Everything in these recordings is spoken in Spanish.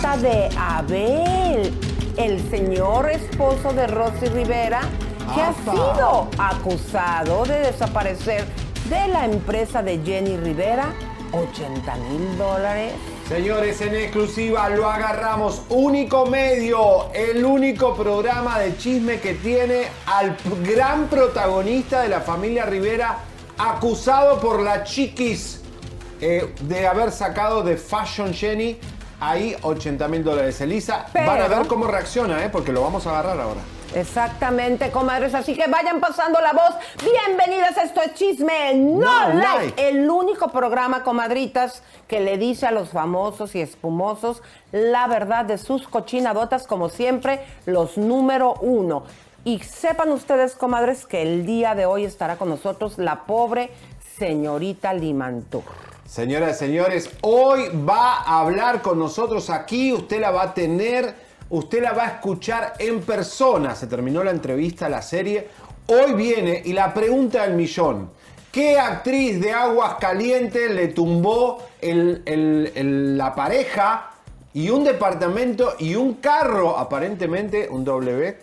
trata de Abel, el señor esposo de Rosy Rivera, que ha sido acusado de desaparecer de la empresa de Jenny Rivera 80 mil dólares. Señores, en exclusiva lo agarramos. Único medio, el único programa de chisme que tiene al gran protagonista de la familia Rivera, acusado por la chiquis eh, de haber sacado de Fashion Jenny ahí 80 mil dólares. Elisa, van a ver cómo reacciona, ¿eh? porque lo vamos a agarrar ahora. Exactamente, comadres. Así que vayan pasando la voz. Bienvenidas, esto es Chisme No, No like. Like. El único programa, comadritas, que le dice a los famosos y espumosos la verdad de sus cochinadotas, como siempre, los número uno. Y sepan ustedes, comadres, que el día de hoy estará con nosotros la pobre señorita Limantur. Señoras y señores, hoy va a hablar con nosotros aquí, usted la va a tener, usted la va a escuchar en persona. Se terminó la entrevista, la serie. Hoy viene y la pregunta del millón. ¿Qué actriz de Aguas Calientes le tumbó el- la pareja y un departamento y un carro, aparentemente un W?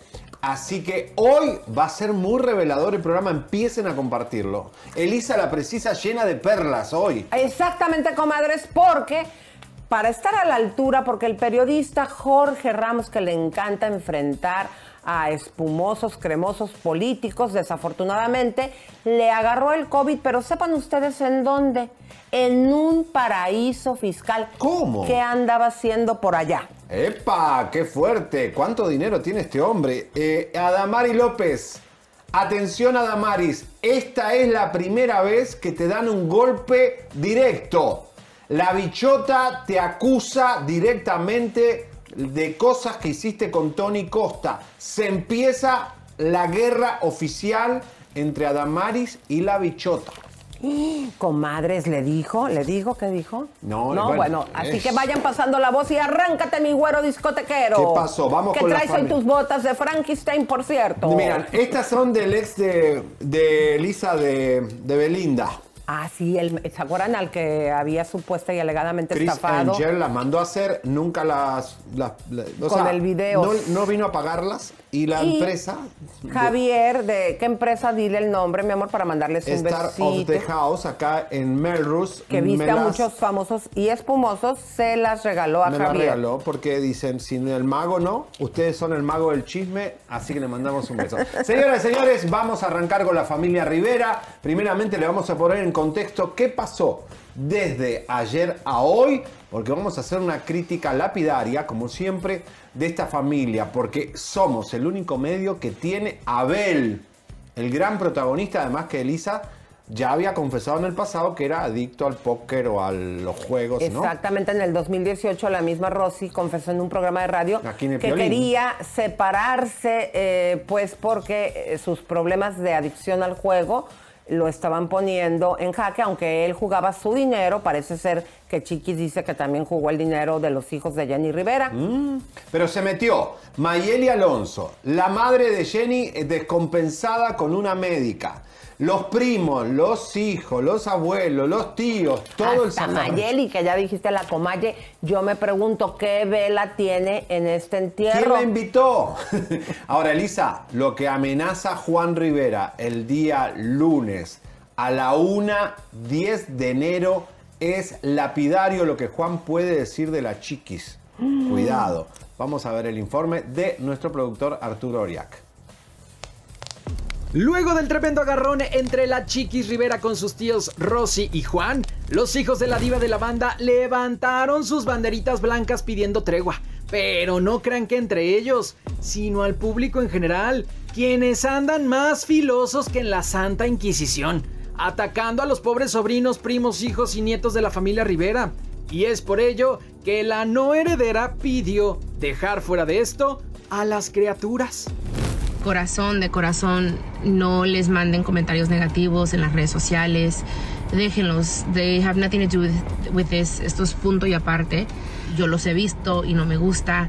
Así que hoy va a ser muy revelador el programa, empiecen a compartirlo. Elisa la precisa llena de perlas hoy. Exactamente, comadres, porque para estar a la altura, porque el periodista Jorge Ramos, que le encanta enfrentar a espumosos, cremosos políticos, desafortunadamente, le agarró el COVID, pero sepan ustedes en dónde. En un paraíso fiscal. ¿Cómo? ¿Qué andaba haciendo por allá? ¡Epa! ¡Qué fuerte! ¿Cuánto dinero tiene este hombre? Eh, Adamari López. Atención, Adamaris. Esta es la primera vez que te dan un golpe directo. La bichota te acusa directamente de cosas que hiciste con Tony Costa. Se empieza la guerra oficial entre Adamaris y la bichota. Comadres, ¿le dijo? ¿Le dijo? ¿Qué dijo? No, no bueno, bueno, así que vayan pasando la voz y arráncate, mi güero discotequero. ¿Qué pasó? Vamos ¿Qué con la traes hoy familia. tus botas de Frankenstein, por cierto? Miren, estas son del ex de, de Elisa de, de Belinda. Ah, sí, el, ¿se acuerdan al que había supuesta y alegadamente Chris estafado? Angel las mandó a hacer, nunca las... las- la- o Con sea, el video. No, no vino a pagarlas y la Y empresa... Javier, ¿de qué empresa? Dile el nombre, mi amor, para mandarles un Star of besito. the House, acá en Melrose. que viste me a las- muchos famosos y espumosos, se las regaló a Me Javier. regaló porque dicen, sin el mago no, ustedes son el mago del chisme, así que le mandamos un beso. Señoras y señores, vamos a arrancar con la familia Rivera. Primeramente le vamos a poner en contexto qué pasó desde ayer a hoy, porque vamos a hacer una crítica lapidaria, como siempre, de esta familia, porque somos el único medio que tiene a Abel, el gran protagonista, además que Elisa ya había confesado en el pasado que era adicto al póker o a los juegos, ¿no? Exactamente, en el 2018 la misma Rosy confesó en un programa de radio que Piolín. quería separarse, eh, pues porque eh, sus problemas de adicción al juego lo estaban poniendo en jaque, aunque él jugaba su dinero, parece ser que Chiquis dice que también jugó el dinero de los hijos de Jenny Rivera. Mm. Pero se metió Mayeli Alonso, la madre de Jenny eh, descompensada con una médica. Los primos, los hijos, los abuelos, los tíos, todo el Hasta zafarrancho. Mayeli, que ya dijiste la comalle, yo me pregunto qué vela tiene en este ¿Quién entierro. la invitó? Ahora, Elisa, lo que amenaza Juan Rivera el día lunes a la 1.10 de enero es lapidario lo que Juan puede decir de la chiquis. Cuidado. Vamos a ver el informe de nuestro productor Arturo Oriac. Luego del tremendo agarrón entre la Chiquis Rivera con sus tíos Rosy y Juan, los hijos de la diva de la banda levantaron sus banderitas blancas pidiendo tregua. Pero no crean que entre ellos, sino al público en general, quienes andan más filosos que en la Santa Inquisición, atacando a los pobres sobrinos, primos, hijos y nietos de la familia Rivera. Y es por ello que la no heredera pidió dejar fuera de esto a las criaturas. Corazón de corazón no les manden comentarios negativos en las redes sociales. Déjenlos they have nothing to do with, with this. Esto es punto y aparte. Yo los he visto y no me gusta.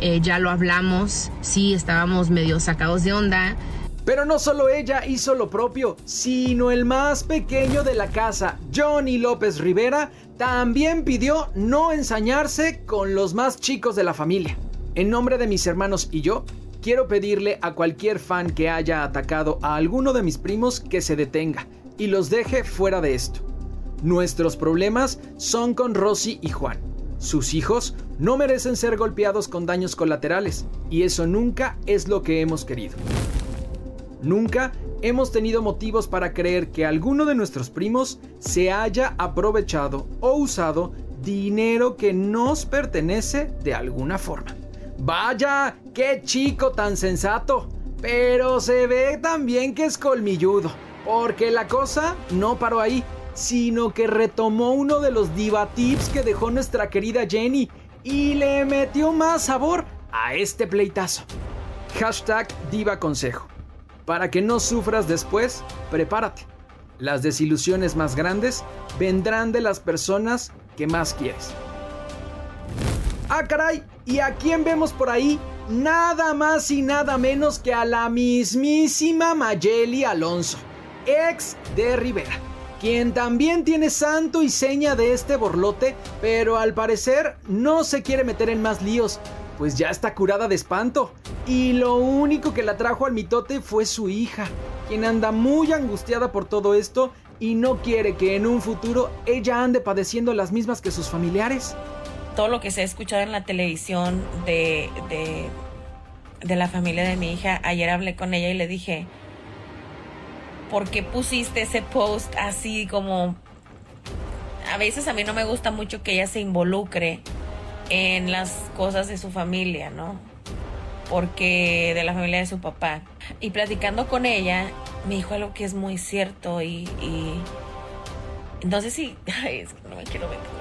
Eh, ya lo hablamos. Sí estábamos medio sacados de onda. Pero no solo ella hizo lo propio, sino el más pequeño de la casa, Johnny López Rivera, también pidió no ensañarse con los más chicos de la familia. En nombre de mis hermanos y yo, quiero pedirle a cualquier fan que haya atacado a alguno de mis primos que se detenga y los deje fuera de esto. Nuestros problemas son con Rosy y Juan. Sus hijos no merecen ser golpeados con daños colaterales y eso nunca es lo que hemos querido. Nunca hemos tenido motivos para creer que alguno de nuestros primos se haya aprovechado o usado dinero que nos pertenece de alguna forma. Vaya, qué chico tan sensato. Pero se ve también que es colmilludo, porque la cosa no paró ahí sino que retomó uno de los diva tips que dejó nuestra querida Jenny y le metió más sabor a este pleitazo. Hashtag diva consejo. Para que no sufras después, prepárate. Las desilusiones más grandes vendrán de las personas que más quieres. Ah, caray, ¿y a quién vemos por ahí? Nada más y nada menos que a la mismísima Mayeli Alonso, ex de Rivera quien también tiene santo y seña de este borlote, pero al parecer no se quiere meter en más líos, pues ya está curada de espanto. Y lo único que la trajo al mitote fue su hija, quien anda muy angustiada por todo esto y no quiere que en un futuro ella ande padeciendo las mismas que sus familiares. Todo lo que se ha escuchado en la televisión de, de, de la familia de mi hija, ayer hablé con ella y le dije, por qué pusiste ese post así como... A veces a mí no me gusta mucho que ella se involucre en las cosas de su familia, ¿no? Porque de la familia de su papá. Y platicando con ella, me dijo algo que es muy cierto y... Entonces sí, es que no me quiero meter.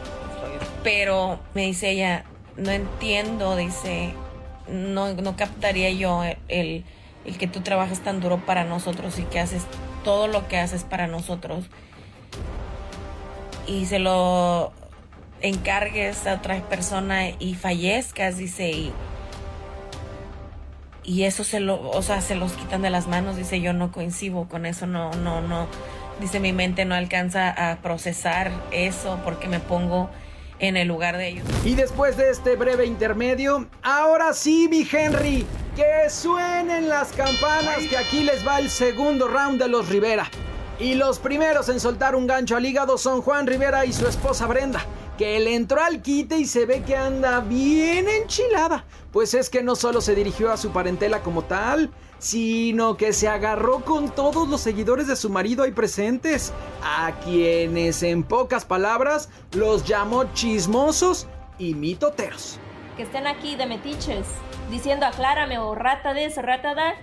Pero me dice ella, no entiendo, dice, no, captaría yo el, el que tú trabajas tan duro para nosotros y que haces todo lo que haces para nosotros y se lo encargues a otra persona y fallezcas, dice, y, y eso se lo, o sea, se los quitan de las manos, dice, yo no coincido con eso, no, no, no, dice, mi mente no alcanza a procesar eso porque me pongo en el lugar de ellos. Y después de este breve intermedio, ahora sí, mi Henry, que suenen las campanas que aquí les va el segundo round de los Rivera. Y los primeros en soltar un gancho al hígado son Juan Rivera y su esposa Brenda, que le entró al quite y se ve que anda bien enchilada. Pues es que no solo se dirigió a su parentela como tal, sino que se agarró con todos los seguidores de su marido ahí presentes, a quienes en pocas palabras los llamó chismosos y mitoteros. Que estén aquí de metiches diciendo aclárame o rata de rata da,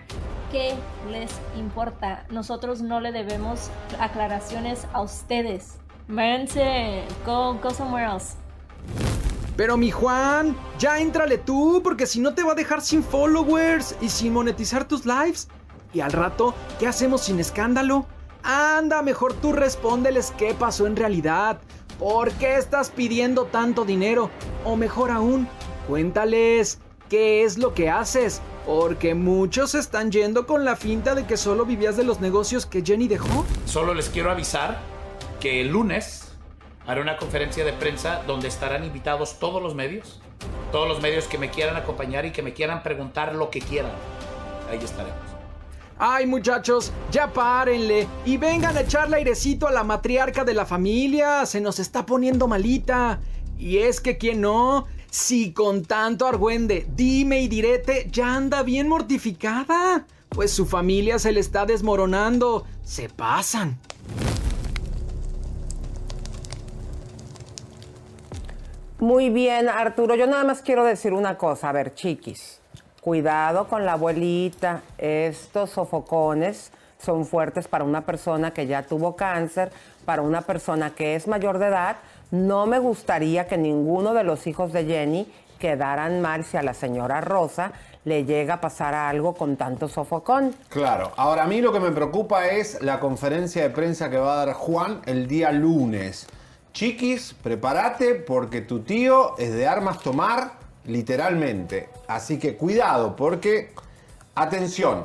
¿qué les importa? Nosotros no le debemos aclaraciones a ustedes. Váyanse, go, go somewhere else. Pero mi Juan, ya entrale tú, porque si no te va a dejar sin followers y sin monetizar tus lives. Y al rato, ¿qué hacemos sin escándalo? Anda, mejor tú respóndeles qué pasó en realidad. ¿Por qué estás pidiendo tanto dinero? O mejor aún, cuéntales qué es lo que haces, porque muchos están yendo con la finta de que solo vivías de los negocios que Jenny dejó. Solo les quiero avisar que el lunes haré una conferencia de prensa donde estarán invitados todos los medios, todos los medios que me quieran acompañar y que me quieran preguntar lo que quieran. Ahí estaremos. Ay muchachos, ya párenle y vengan a echarle airecito a la matriarca de la familia, se nos está poniendo malita. Y es que quien no, si con tanto argüende, dime y direte, ya anda bien mortificada. Pues su familia se le está desmoronando. Se pasan. Muy bien, Arturo. Yo nada más quiero decir una cosa. A ver, chiquis, cuidado con la abuelita. Estos sofocones son fuertes para una persona que ya tuvo cáncer, para una persona que es mayor de edad no me gustaría que ninguno de los hijos de Jenny quedaran mal si a la señora Rosa le llega a pasar algo con tanto sofocón. Claro, ahora a mí lo que me preocupa es la conferencia de prensa que va a dar Juan el día lunes. Chiquis, prepárate porque tu tío es de armas tomar literalmente. Así que cuidado porque, atención,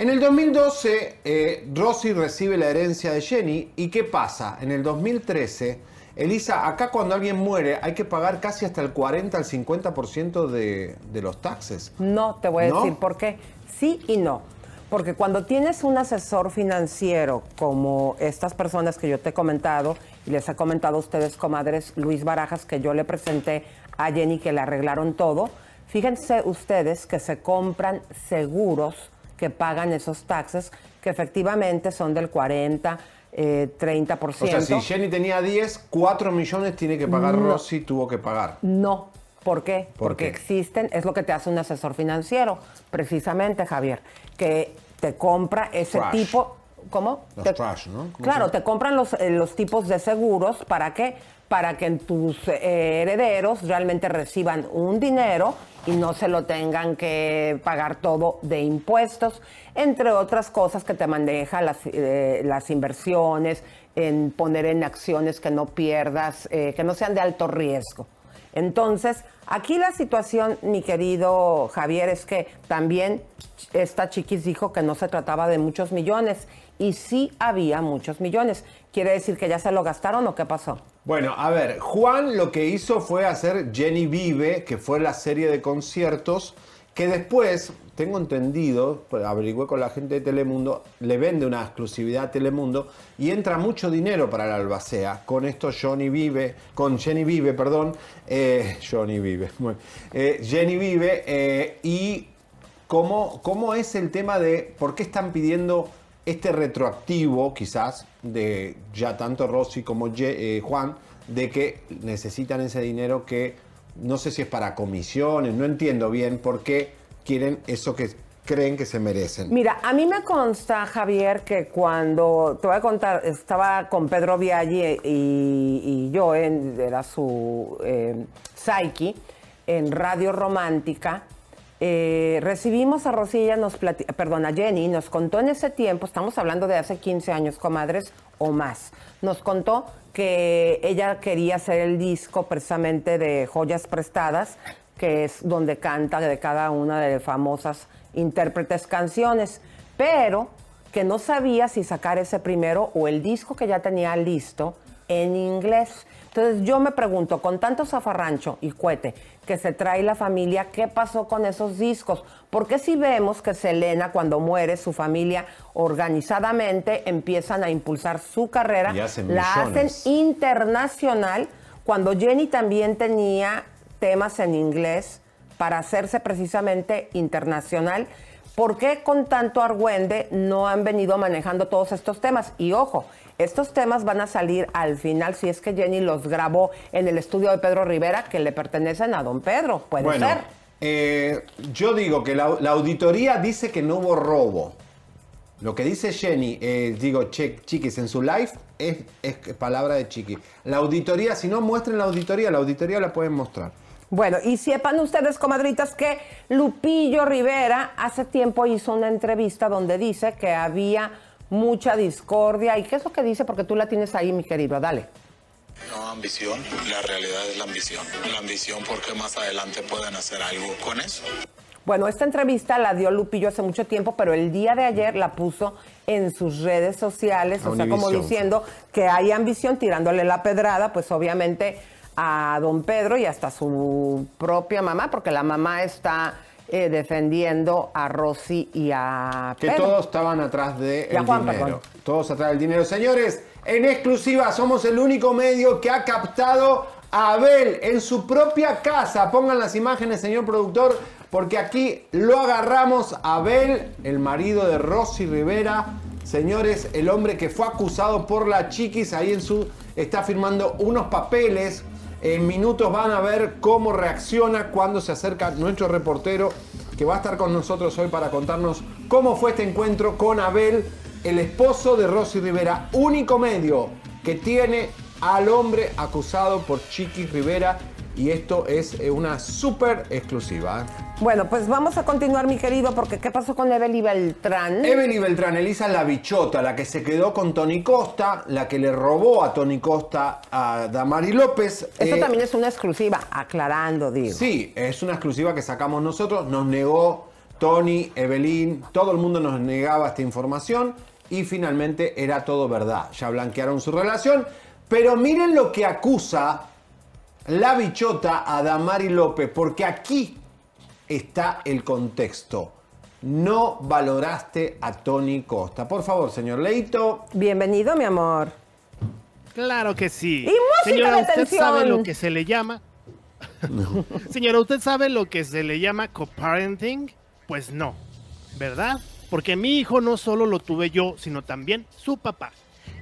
En el 2012, eh, Rosy recibe la herencia de Jenny. ¿Y qué pasa? En el 2013, Elisa, acá cuando alguien muere hay que pagar casi hasta el 40 al 50% de, de los taxes. No, te voy a ¿No? decir por qué. Sí y no. Porque cuando tienes un asesor financiero como estas personas que yo te he comentado, y les he comentado a ustedes, comadres, Luis Barajas, que yo le presenté a Jenny, que le arreglaron todo, fíjense ustedes que se compran seguros que pagan esos taxes, que efectivamente son del 40, eh, 30%. O sea, si Jenny tenía 10, 4 millones tiene que pagar Rosy, tuvo que pagar. No. ¿Por qué? ¿Por Porque qué? existen, es lo que te hace un asesor financiero, precisamente, Javier, que te compra ese Trash. tipo. ¿Cómo? Los Te- trash, ¿no? ¿Cómo se Claro, te compran los, eh, los tipos de seguros. ¿Para qué? Para que tus eh, herederos realmente reciban un dinero y no se lo tengan que pagar todo de impuestos, entre otras cosas que te maneja las, eh, las inversiones, en poner en acciones que no pierdas, eh, que no sean de alto riesgo. Entonces, aquí la situación, mi querido Javier, es que también esta chiquis dijo que no se trataba de muchos millones y sí había muchos millones. ¿Quiere decir que ya se lo gastaron o qué pasó? Bueno, a ver, Juan lo que hizo fue hacer Jenny Vive, que fue la serie de conciertos, que después, tengo entendido, pues, averigüé con la gente de Telemundo, le vende una exclusividad a Telemundo y entra mucho dinero para la albacea. Con esto Johnny Vive, con Jenny Vive, perdón, eh, Johnny Vive, bueno, eh, Jenny Vive, eh, y cómo, cómo es el tema de por qué están pidiendo este retroactivo, quizás, de ya tanto Rossi como Juan, de que necesitan ese dinero que no sé si es para comisiones, no entiendo bien por qué quieren eso que creen que se merecen. Mira, a mí me consta, Javier, que cuando, te voy a contar, estaba con Pedro Viaggi y, yo, era su eh, Psyche, en Radio Romántica, eh, recibimos a Rosilla, nos perdón, a Jenny, nos contó en ese tiempo, estamos hablando de hace 15 años, comadres, o más, nos contó que ella quería hacer el disco precisamente de Joyas Prestadas, que es donde canta de cada una de las famosas intérpretes canciones, pero que no sabía si sacar ese primero o el disco que ya tenía listo en inglés. Entonces yo me pregunto, con tanto zafarrancho y cuete que se trae la familia, ¿qué pasó con esos discos? Porque si vemos que Selena cuando muere, su familia organizadamente empiezan a impulsar su carrera, hacen la millones. hacen internacional, cuando Jenny también tenía temas en inglés para hacerse precisamente internacional. ¿Por qué con tanto argüende no han venido manejando todos estos temas? Y ojo, estos temas van a salir al final si es que Jenny los grabó en el estudio de Pedro Rivera que le pertenecen a don Pedro. Puede Bueno, ser. eh, yo digo que la, la auditoría dice que no hubo robo. Lo que dice Jenny, eh, digo, che, chiquis, en su live es, es palabra de chiqui. La auditoría, si no muestren la auditoría, la auditoría la pueden mostrar. Bueno, y sepan ustedes, comadritas, que Lupillo Rivera hace tiempo hizo una entrevista donde dice que había mucha discordia. ¿Y qué es lo que dice? Porque tú la tienes ahí, mi querido. Dale. No ambición, la realidad es la ambición. La ambición porque más adelante pueden hacer algo con eso. Bueno, esta entrevista la dio Lupillo hace mucho tiempo, pero el día de ayer la puso en sus redes sociales, o sea, como diciendo que hay ambición, tirándole la pedrada, pues obviamente a don Pedro y hasta su propia mamá, porque la mamá está eh, defendiendo a Rosy y a Que Pedro. todos estaban atrás del Juan, dinero. perdón. Todos atrás del dinero. Señores, en exclusiva somos el único medio que ha captado a Abel en su propia casa. Pongan las imágenes, señor productor, porque aquí lo agarramos a Abel, el marido de Rosy Rivera. Señores, el hombre que fue acusado por la chiquis ahí en su. está firmando unos papeles. En minutos van a ver cómo reacciona cuando se acerca nuestro reportero que va a estar con nosotros hoy para contarnos cómo fue este encuentro con Abel, el esposo de Rosy Rivera, único medio que tiene al hombre acusado por Chiqui Rivera. Y esto es eh, una súper exclusiva. Bueno, pues vamos a continuar, mi querido, porque ¿qué pasó con Evelyn Beltrán? Evelyn Beltrán, Elisa la bichota, la que se quedó con Tony Costa, la que le robó a Tony Costa a Damari López. Esto Eh, también es una exclusiva, aclarando, digo. Sí, es una exclusiva que sacamos nosotros. Nos negó Tony, Evelyn, todo el mundo nos negaba esta información y finalmente era todo verdad. Ya blanquearon su relación, pero miren lo que acusa la bichota a Damari López, porque aquí está el contexto. No valoraste a Tony Costa. Por favor, señor Leito. Bienvenido, mi amor. Claro que sí. Y música Señora, de ¿usted tensión. sabe lo que se le llama? Señora, ¿usted sabe lo que se le llama coparenting? Pues no, ¿verdad? Porque mi hijo no solo lo tuve yo, sino también su papá.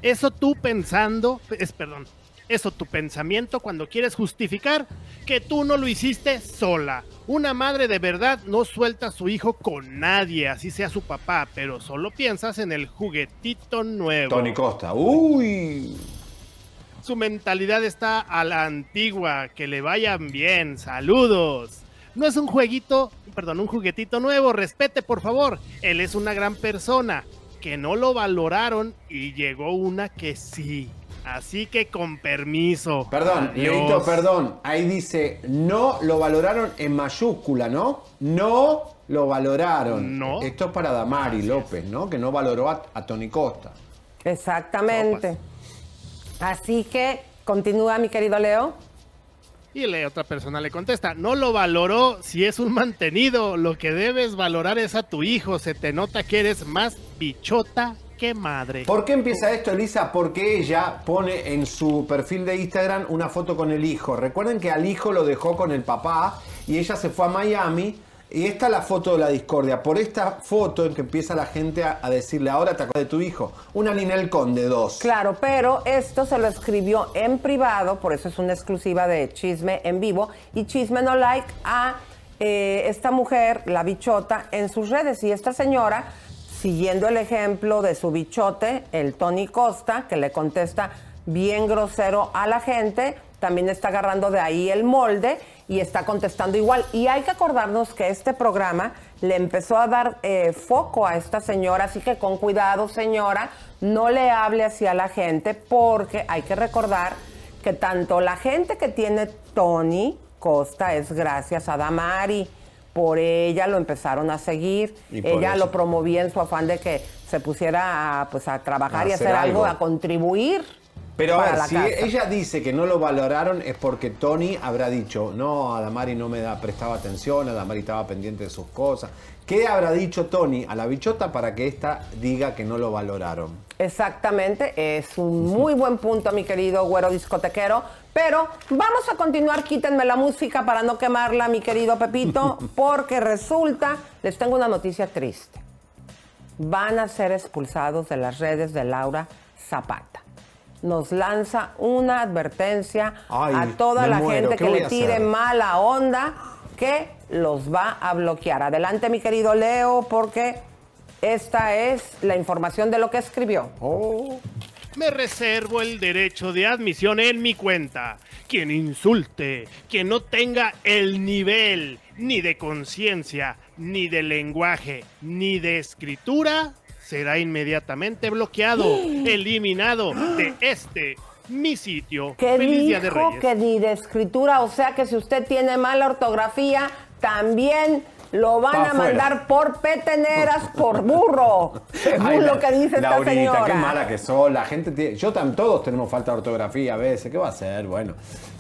Eso tú pensando, es perdón, eso tu pensamiento cuando quieres justificar que tú no lo hiciste sola. Una madre de verdad no suelta a su hijo con nadie, así sea su papá, pero solo piensas en el juguetito nuevo. Tony Costa. Uy. Su mentalidad está a la antigua. Que le vayan bien. Saludos. No es un jueguito, perdón, un juguetito nuevo. Respete, por favor. Él es una gran persona. Que no lo valoraron y llegó una que sí. Así que con permiso. Perdón. Leito, perdón. Ahí dice, no lo valoraron en mayúscula, ¿no? No lo valoraron. No. Esto es para Damari López, ¿no? Que no valoró a, a Tony Costa. Exactamente. Así que continúa, mi querido Leo. Y la otra persona le contesta, no lo valoró si es un mantenido. Lo que debes valorar es a tu hijo. Se te nota que eres más bichota que madre. ¿Por qué empieza esto, Elisa? Porque ella pone en su perfil de Instagram una foto con el hijo. Recuerden que al hijo lo dejó con el papá y ella se fue a Miami. Y esta es la foto de la discordia. Por esta foto en que empieza la gente a, a decirle, ahora te acuerdas de tu hijo. Una Ninel Conde, dos. Claro, pero esto se lo escribió en privado, por eso es una exclusiva de Chisme en vivo. Y Chisme no like a eh, esta mujer, la bichota, en sus redes. Y esta señora, siguiendo el ejemplo de su bichote, el Tony Costa, que le contesta bien grosero a la gente, también está agarrando de ahí el molde y está contestando igual. Y hay que acordarnos que este programa le empezó a dar eh, foco a esta señora, así que con cuidado, señora, no le hable así a la gente, porque hay que recordar que tanto la gente que tiene Tony Costa es gracias a Damari. Por ella lo empezaron a seguir. Ella eso. lo promovía en su afán de que se pusiera a, pues, a trabajar A y hacer hacer algo, algo. a contribuir. Pero a ver, si ella dice que no lo valoraron es porque Tony habrá dicho, no, Adamari no me da, prestaba atención, Adamari estaba pendiente de sus cosas. ¿Qué habrá dicho Tony a la bichota para que ésta diga que no lo valoraron? Exactamente, es un muy buen punto, mi querido güero discotequero. Pero vamos a continuar, quítenme la música para no quemarla, mi querido Pepito, porque resulta, les tengo una noticia triste. Van a ser expulsados de las redes de Laura Zapata. Nos lanza una advertencia Ay, a toda la muero, gente ¿qué que le tire mala onda que los va a bloquear. Adelante, mi querido Leo, porque esta es la información de lo que escribió. Oh, Me reservo el derecho de admisión en mi cuenta. Quien insulte, quien no tenga el nivel ni de conciencia, ni de lenguaje, ni de escritura, será inmediatamente bloqueado, eliminado de este, mi sitio. Que Feliz Día de dijo Reyes. que ni de escritura, o sea que si usted tiene mala ortografía, también lo van Pa' a mandar por peteneras, por burro, según Ay, lo que dice esta Laurita, señora. qué mala que sos. La gente tiene, yo tam, todos tenemos falta de ortografía a veces. ¿Qué va a hacer? Bueno.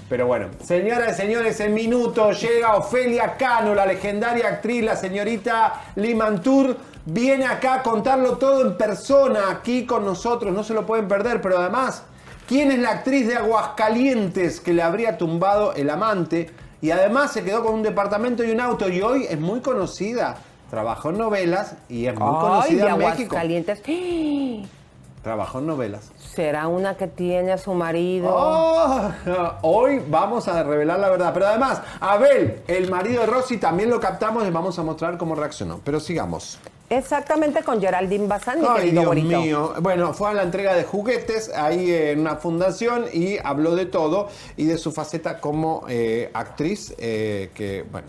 Pero bueno, señoras y señores, en minuto llega Ofelia Cano, la legendaria actriz, la señorita Limantur. Viene acá a contarlo todo en persona, aquí con nosotros, no se lo pueden perder, pero además, ¿quién es la actriz de Aguascalientes que le habría tumbado el amante? Y además se quedó con un departamento y un auto y hoy es muy conocida. Trabajó en novelas y es muy Ay, conocida de en México. Aguascalientes. Trabajó en novelas. ¿Será una que tiene a su marido? Oh, hoy vamos a revelar la verdad. Pero además, Abel, el marido de Rosy, también lo captamos y vamos a mostrar cómo reaccionó. Pero sigamos. Exactamente con Geraldine Bazán, mi Ay, querido Dios mío. Bueno, fue a la entrega de juguetes ahí en una fundación y habló de todo y de su faceta como eh, actriz eh, que, bueno,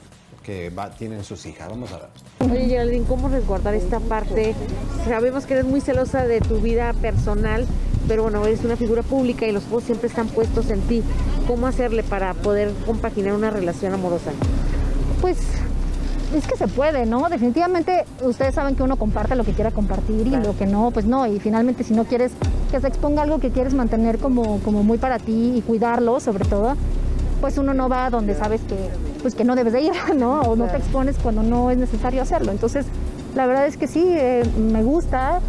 que va, tienen sus hijas. Vamos a ver. Oye, Geraldine, ¿cómo resguardar esta parte? Sabemos que eres muy celosa de tu vida personal, pero bueno, eres una figura pública y los ojos siempre están puestos en ti. ¿Cómo hacerle para poder compaginar una relación amorosa? Pues es que se puede, ¿no? Definitivamente ustedes saben que uno comparte lo que quiera compartir y lo que no, pues no. Y finalmente si no quieres que se exponga algo que quieres mantener como, como muy para ti y cuidarlo sobre todo, pues uno no va donde sabes que, pues que no debes de ir, ¿no? O no te expones cuando no es necesario hacerlo. Entonces, la verdad es que sí, eh, me gusta,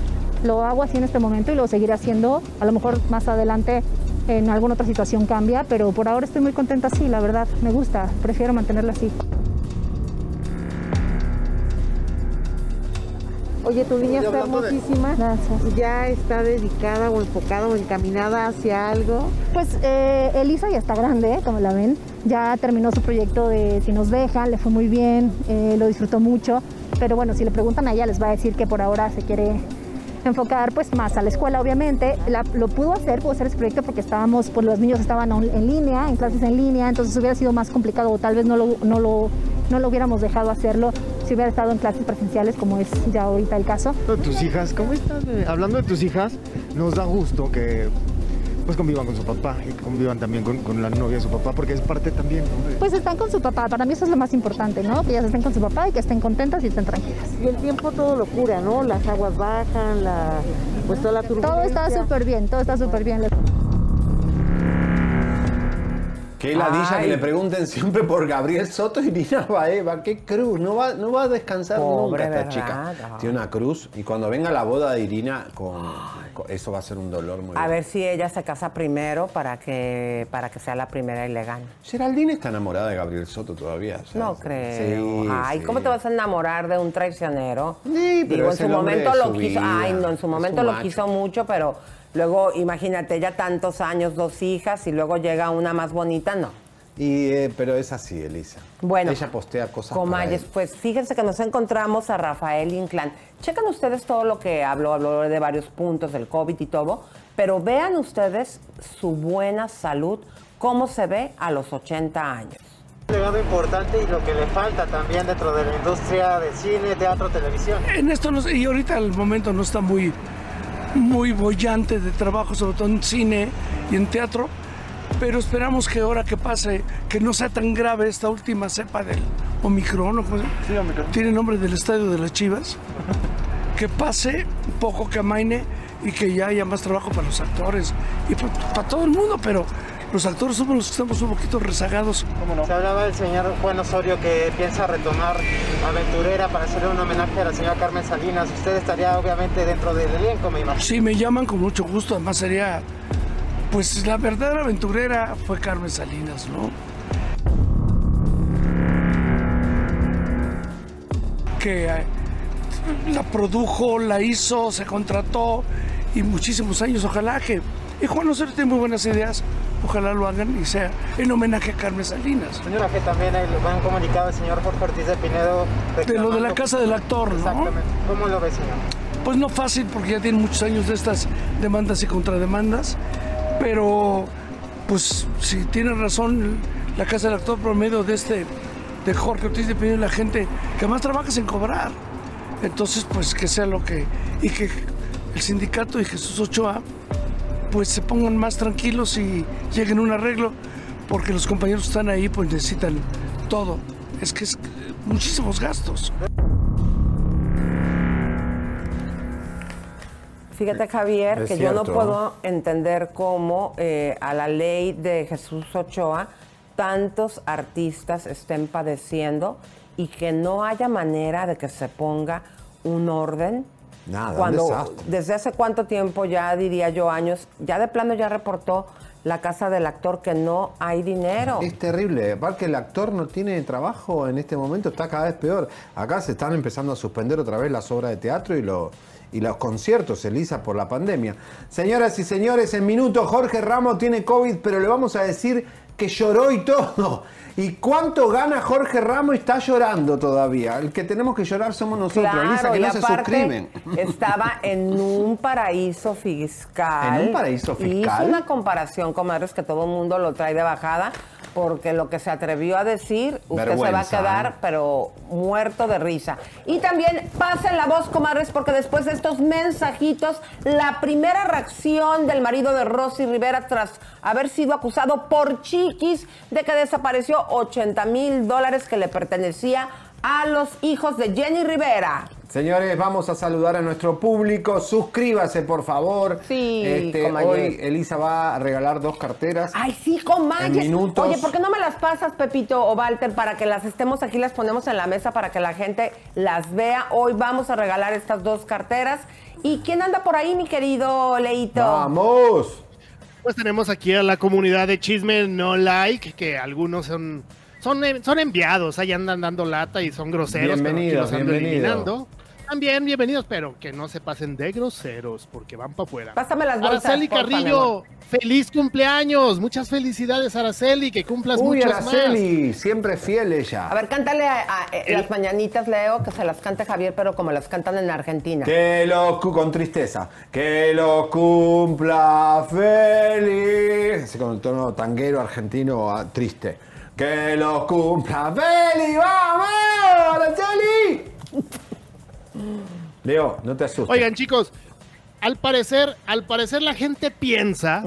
lo hago así en este momento y lo seguiré haciendo. A lo mejor más adelante en alguna otra situación cambia, pero por ahora estoy muy contenta así, la verdad, me gusta, prefiero mantenerlo así. Oye, tu niña está hermosísima. ¿Ya está dedicada o enfocada o encaminada hacia algo? Pues eh, Elisa ya está grande, ¿eh? como la ven. Ya terminó su proyecto de Si nos dejan, le fue muy bien, eh, lo disfrutó mucho. Pero bueno, si le preguntan a ella, les va a decir que por ahora se quiere enfocar pues más a la escuela, obviamente. lo pudo hacer, pudo hacer ese proyecto porque estábamos, pues los niños estaban en línea, en clases en línea, entonces hubiera sido más complicado o tal vez no lo, no lo, no lo hubiéramos dejado hacerlo si hubiera estado en clases presenciales, como es ya ahorita el caso. Tus hijas, ¿cómo están? Hablando de tus hijas, nos da gusto que pues convivan con su papá y convivan también con, la novia de su papá, porque es parte también. Pues están con su papá, para mí eso es lo más importante, ¿no? Que ellas estén con su papá y que estén contentas y estén tranquilas. Y el tiempo todo lo cura, ¿no? Las aguas bajan, la, pues toda la turbulencia. Todo está súper bien, todo está súper bien. Qué ladilla que le pregunten siempre por Gabriel Soto y Nina Baeva. Qué cruz. No va, no va a descansar nunca esta chica. Tiene una cruz. Y cuando venga la boda de Irina, con, eso va a ser un dolor muy A ver si ella se casa primero para que, para que sea la primera ilegal. Geraldine está enamorada de Gabriel Soto todavía. No creo. Ay, ¿cómo te vas a enamorar de un traicionero? Sí, pero en su momento lo quiso. Ay, no, en su momento lo quiso mucho, pero Luego, imagínate, ya tantos años, dos hijas, y luego llega una más bonita, no. Y, eh, pero es así, Elisa. Bueno. Ella postea cosas Comayes, pues fíjense que nos encontramos a Rafael Inclán. Checan ustedes todo lo que habló, habló de varios puntos del COVID y todo, pero vean ustedes su buena salud, cómo se ve a los 80 años. Un legado importante y lo que le falta también dentro de la industria de cine, teatro, televisión. En esto, no, y ahorita el momento no está muy muy bollante de trabajo, sobre todo en cine y en teatro, pero esperamos que ahora que pase, que no sea tan grave esta última cepa del Omicron, tiene nombre del estadio de las Chivas, que pase poco, que amaine y que ya haya más trabajo para los actores y para todo el mundo, pero los actores somos los que estamos un poquito rezagados. Se hablaba del señor Juan Osorio que piensa retomar Aventurera para hacerle un homenaje a la señora Carmen Salinas. Usted estaría obviamente dentro del elenco, me imagino. Sí, me llaman con mucho gusto. Además sería, pues la verdadera aventurera fue Carmen Salinas, ¿no? Que eh, la produjo, la hizo, se contrató y muchísimos años. Ojalá que... Y Juan Osorio tiene muy buenas ideas Ojalá lo hagan y sea en homenaje a Carmen Salinas. Señora, que también hay un comunicado del señor Jorge Ortiz de Pinedo. De lo de la casa del actor, ¿no? Exactamente. ¿Cómo lo ve, señor? Pues no fácil, porque ya tiene muchos años de estas demandas y contrademandas, pero pues si tiene razón la casa del actor promedio de este, de Jorge Ortiz de Pinedo, la gente que más trabaja es en cobrar. Entonces, pues que sea lo que, y que el sindicato y Jesús Ochoa pues se pongan más tranquilos y lleguen a un arreglo, porque los compañeros que están ahí pues necesitan todo. Es que es muchísimos gastos. Fíjate Javier, que yo no puedo entender cómo eh, a la ley de Jesús Ochoa tantos artistas estén padeciendo y que no haya manera de que se ponga un orden Nada, Cuando, desde hace cuánto tiempo, ya diría yo años, ya de plano ya reportó la casa del actor que no hay dinero. Es terrible, aparte el actor no tiene trabajo en este momento, está cada vez peor. Acá se están empezando a suspender otra vez las obras de teatro y, lo, y los conciertos, Elisa, por la pandemia. Señoras y señores, en minuto Jorge Ramos tiene COVID, pero le vamos a decir que lloró y todo. ¿Y cuánto gana Jorge Ramos y está llorando todavía? El que tenemos que llorar somos nosotros, Elisa, que no se suscriben. Estaba en un paraíso fiscal. ¿En un paraíso fiscal? Hizo una comparación, comadres, que todo el mundo lo trae de bajada porque lo que se atrevió a decir, usted se va a quedar, ¿eh? pero muerto de risa. Y también pasen la voz, comadres, porque después de estos mensajitos, la primera reacción del marido de Rosy Rivera tras haber sido acusado por chiquis de que desapareció 80 mil dólares que le pertenecía a los hijos de Jenny Rivera. Señores, vamos a saludar a nuestro público. Suscríbase, por favor. Sí, Este, hoy Elisa va a regalar dos carteras. Ay, sí, comadre. En minutos. Oye, ¿por qué no me las pasas, Pepito o Walter, para que las estemos aquí, las ponemos en la mesa para que la gente las vea? Hoy vamos a regalar estas dos carteras. ¿Y quién anda por ahí, mi querido Leito? ¡Vamos! Pues tenemos aquí a la comunidad de Chisme No Like, que algunos son, son, son enviados, ahí andan dando lata y son groseros. Bienvenidos, los ando bienvenido. eliminando. También bienvenidos, pero que no se pasen de groseros, porque van para afuera. Pásame las bolsas, Araceli Carrillo, feliz cumpleaños. Muchas felicidades, Araceli, que cumplas Uy, muchos más. Araceli, siempre fiel ella. A ver, cántale a, a- eh, las mañanitas, Leo, que se las cante Javier, pero como las cantan en Argentina. Que lo con tristeza. Que lo cumpla feliz. Así con el tono tanguero argentino ah, triste. Que lo cumpla feliz. ¡Vamos! ¡Araceli! Leo, no te asustes. Oigan, chicos, al parecer, al parecer la gente piensa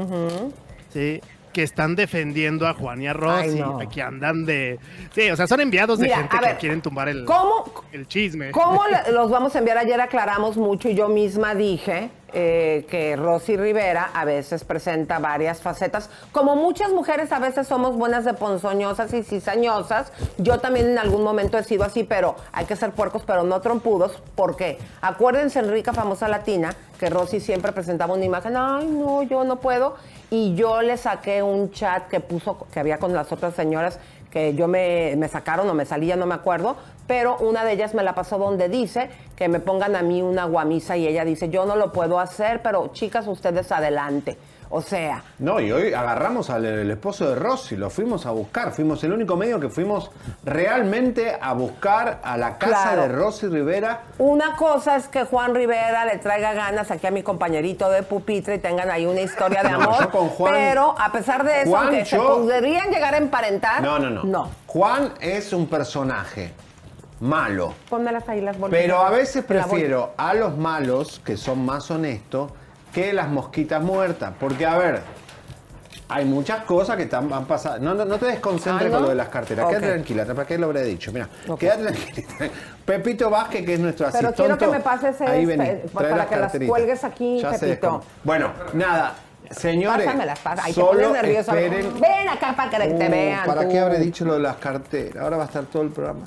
sí, que están defendiendo a Juan y a Rosy, no. que andan de... Sí, o sea, son enviados de Mira, gente a que ver, quieren tumbar el, ¿cómo- el chisme. ¿Cómo los vamos a enviar? Ayer aclaramos mucho y yo misma dije eh, que Rosy Rivera a veces presenta varias facetas. Como muchas mujeres a veces somos buenas de ponzoñosas y cizañosas, yo también en algún momento he sido así, pero hay que ser puercos, pero no trompudos. ¿Por qué? Acuérdense en Rica Famosa Latina que Rosy siempre presentaba una imagen, ay no, yo no puedo. Y yo le saqué un chat que puso, que había con las otras señoras que yo me, me sacaron o me salía, no me acuerdo, pero una de ellas me la pasó donde dice que me pongan a mí una guamisa y ella dice, yo no lo puedo hacer, pero chicas, ustedes adelante. O sea, No, y hoy agarramos al el esposo de Rosy, lo fuimos a buscar. Fuimos el único medio que fuimos realmente a buscar a la casa Claro. de Rosy Rivera. una cosa es que Juan Rivera le traiga ganas aquí a mi compañerito de pupitre y tengan ahí una historia de No, amor, yo con Juan- pero a pesar de eso, Juan, aunque se yo- podrían llegar a emparentar, No, no, no. no. Juan es un personaje malo. Pónmelas ahí las bolsas. Pero a veces prefiero a los malos, que son más honestos, que las mosquitas muertas. Porque, a ver, hay muchas cosas que están, han pasado. No, no, no te desconcentres Ah, ¿no? con lo de las carteras. Quédate tranquila, ¿para qué lo habré dicho? Mira, quédate tranquila. Pepito Vázquez, que es nuestro Pero asistente. quiero que me pases Ahí este, vení, para trae que las cuelgues aquí, Ya Pepito. Bueno, nada. Señores, Pásamelas, pasa. Ay, solo esperen- Ven acá para que te Uh, vean. ¿Para tú. qué habré dicho lo de las carteras? Ahora va a estar todo el programa.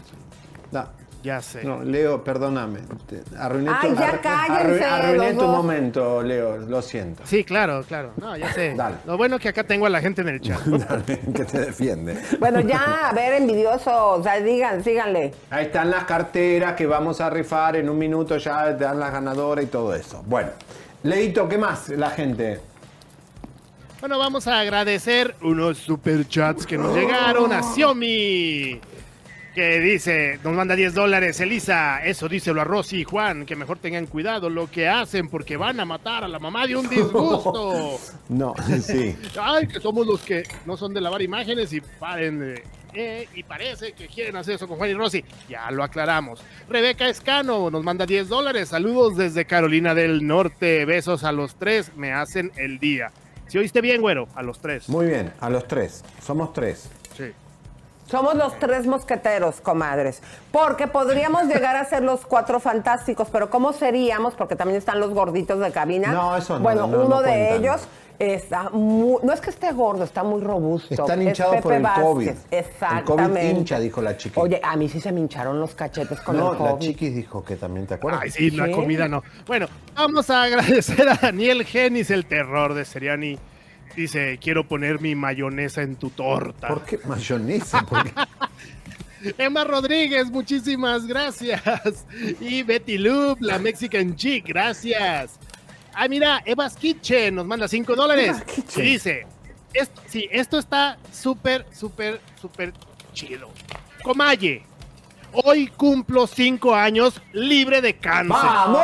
Da. Ya sé. No, Leo, perdóname. Te- Arruiné Ay, tu, ya arru- cállense, arru- arruiné los tu dos. momento, Leo. Lo siento. Sí, claro, claro. No, ya sé. Dale. Lo bueno que acá tengo a la gente en el chat. que te defiende. Bueno, ya, a ver, envidioso, o sea, digan, síganle. Ahí están las carteras que vamos a rifar. En un minuto ya te dan las ganadoras y todo eso. Bueno, Leito, ¿qué más la gente? Bueno, vamos a agradecer unos superchats que nos llegaron a Xiaomi. Que dice, nos manda 10 dólares, Elisa, eso díselo a Rosy y Juan, que mejor tengan cuidado lo que hacen porque van a matar a la mamá de un disgusto. No, sí. Ay, que somos los que no son de lavar imágenes y paren de... eh, y parece que quieren hacer eso con Juan y Rosy. Ya lo aclaramos. Rebeca Escano nos manda 10 dólares. Saludos desde Carolina del Norte. Besos a los tres. Me hacen el día. Si oíste bien, güero, a los tres. Muy bien, a los tres. Somos tres. Somos los tres mosqueteros, comadres. Porque podríamos llegar a ser los cuatro fantásticos, pero ¿cómo seríamos? Porque también están los gorditos de cabina. No, eso no, Bueno, no, no uno de cuentan. ellos está muy, no es que esté gordo, está muy robusto. Están Es hinchados por el Vázquez. COVID. El Exactamente. COVID hincha, dijo la chiqui. Oye, a mí sí se me hincharon los cachetes con no, el la COVID. chiquis dijo que también te acuerdas. Ay, sí, la comida no. Bueno, vamos a agradecer a Daniel Genis, el terror de Seriani. Dice, quiero poner mi mayonesa en tu torta. ¿Por qué mayonesa? ¿Por qué? Emma Rodríguez, muchísimas gracias. Y Betty Loop, la Mexican Chick, gracias. Ah, mira, Eva's Kitchen nos manda 5 dólares. Eva's Kitchen. Y dice, esto, sí, esto está súper, súper, súper chido. Comalle, hoy cumplo 5 años libre de cáncer. ¡Vamos!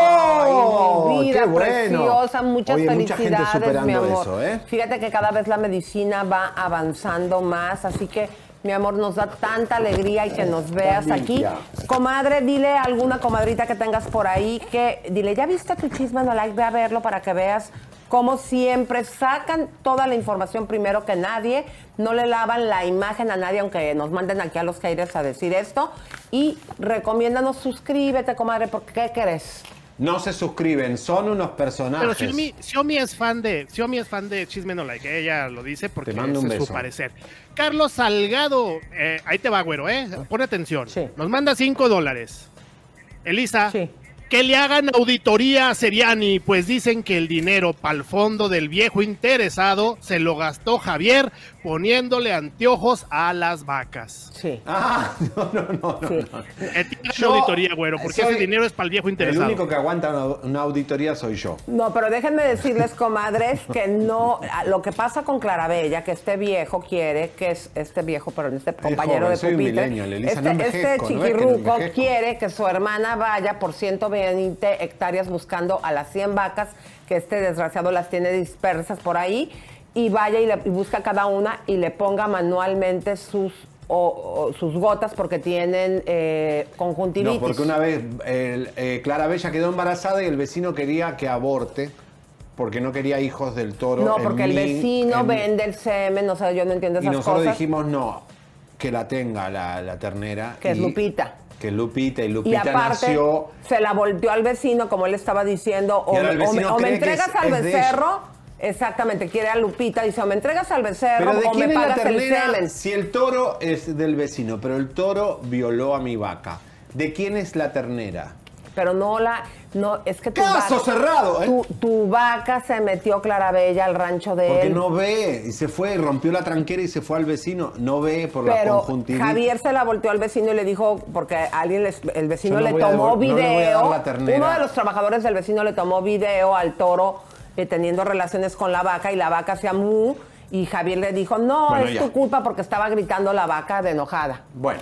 Ay, vida ¡Qué bueno! preciosa, muchas Oye, mucha gente felicidades, superando mi amor. eso, ¿eh? Fíjate que cada vez la medicina va avanzando más, así que mi amor nos da tanta alegría y que nos veas aquí. Comadre, dile a alguna comadrita que tengas por ahí que dile, ¿ya viste tu chisme no like? Ve a verlo para que veas como siempre, sacan toda la información primero que nadie, no le lavan la imagen a nadie, aunque nos manden aquí a los Caires a decir esto. Y recomiéndanos, suscríbete, comadre, porque ¿qué querés? No se suscriben, son unos personajes. Pero Xiaomi, Xiaomi es fan de Xiaomi es fan de Chisme No Like, ella lo dice porque es su parecer. Carlos Salgado, eh, ahí te va, güero, ¿eh? Pon atención. Nos manda 5 dólares. Elisa, que le hagan auditoría a Seriani, pues dicen que el dinero para el fondo del viejo interesado se lo gastó Javier poniéndole anteojos a las vacas. Sí. Ah, no, no, no. no, no. Tiene Yo auditoría, güero, porque ese dinero es para el viejo El interesado. único que aguanta una, una auditoría soy yo. No, pero déjenme decirles, comadres, que no, lo que pasa con Clarabella, que este viejo quiere, que es este viejo, pero este compañero joven, de soy un pupitre, Elisa, este, no este ¿no que no chiquirruco quiere que su hermana vaya por 120 hectáreas buscando a las 100 vacas, que este desgraciado las tiene dispersas por ahí, y vaya y, le, y busca cada una y le ponga manualmente sus, o- o sus gotas porque tienen eh, conjuntivitis. No, porque una vez el, eh, Clara Bella quedó embarazada y el vecino quería que aborte porque no quería hijos del toro. No, porque el vecino en- vende el semen, no sé, yo no entiendo Y esas nosotros cosas. dijimos no, que la tenga la, la ternera. que es y- Lupita. Que Lupita y Y Lupita aparte, nació. se la volteó al vecino, como él estaba diciendo, o, me- o me, me entregas es- al es becerro, exactamente, quiere a Lupita, dice, o me entregas al becerro Pero ¿de o me quién la pagas el ternera semen. si el toro es del vecino, pero el toro violó a mi vaca? ¿De quién es la ternera? Pero no la, no, es que tu Caso vaca, cerrado, ¿eh? tu, tu vaca se metió Clarabella al rancho de Porque él. no ve y se fue, rompió la tranquera y se fue al vecino. No ve por la Pero conjuntivitis. Javier se la volteó al vecino y le dijo, porque alguien les- el vecino no le tomó no le video, la uno de los trabajadores del vecino le tomó video al toro eh, teniendo relaciones con la vaca y la vaca hacía mu y Javier le dijo, no, Bueno, es ya. tu culpa porque estaba gritando la vaca de enojada. Bueno,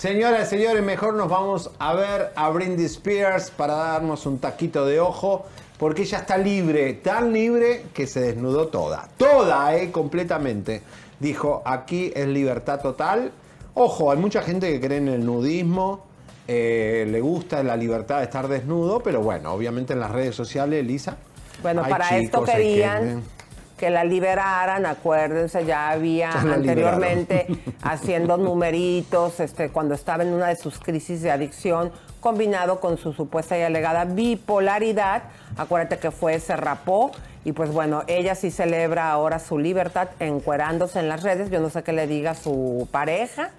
señoras y señores, mejor nos vamos a ver a Britney Spears para darnos un taquito de ojo, porque ella está libre, tan libre que se desnudó toda. Toda, ¿eh? Completamente. Dijo, aquí es libertad total. Ojo, hay mucha gente que cree en el nudismo, eh, le gusta la libertad de estar desnudo, pero bueno, obviamente en las redes sociales, Elisa. Bueno, hay para esto chicos, hay querían que la liberaran, acuérdense, ya había Ya anteriormente haciendo numeritos, este, cuando estaba en una de sus crisis de adicción, combinado con su supuesta y alegada bipolaridad. Acuérdate que fue, se rapó, y pues bueno, ella sí celebra ahora su libertad encuerándose en las redes. Yo no sé qué le diga a su pareja.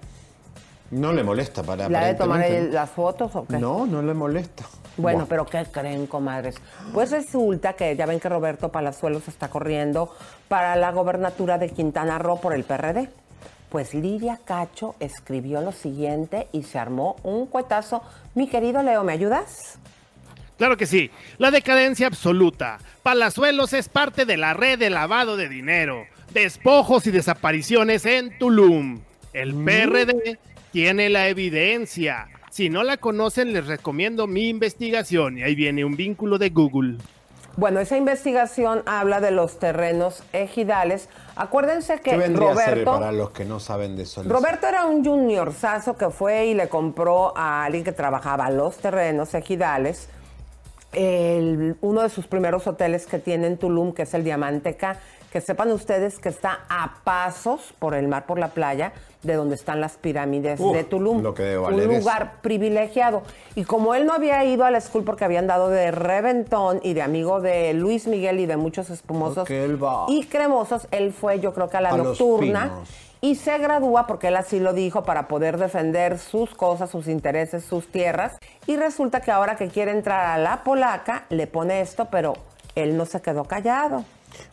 No le molesta para ¿Le ha de tomar el- las fotos o qué? No, no le molesta. Bueno, pero ¿qué creen, comadres? Pues resulta que ya ven que Roberto Palazuelos está corriendo para la gobernatura de Quintana Roo por el PRD. Pues Lidia Cacho escribió lo siguiente y se armó un cuetazo. Mi querido Leo, ¿me ayudas? Claro que sí. La decadencia absoluta. Palazuelos es parte de la red de lavado de dinero, despojos y desapariciones en Tulum. El PRD tiene la evidencia. Si no la conocen, les recomiendo mi investigación. Y ahí viene un vínculo de Google. Bueno, esa investigación habla de los terrenos ejidales. Acuérdense que ¿Qué vendría a ser Roberto... para los que no saben de eso? Roberto era un juniorzazo que fue y le compró a alguien que trabajaba los terrenos ejidales el- uno de sus primeros hoteles que tiene en Tulum, que es el Diamante K. Que sepan ustedes que está a pasos por el mar, por la playa, de donde están las pirámides Uf, de Tulum. lo que debe valer un lugar privilegiado. Y como él no había ido a la school porque habían dado de reventón y de amigo de Luis Miguel y de muchos espumosos Porque él va. y cremosos, él fue yo creo que a la A nocturna y se gradúa porque él así lo dijo para poder defender sus cosas, sus intereses, sus tierras. Y resulta que ahora que quiere entrar a la polaca, le pone esto, pero él no se quedó callado.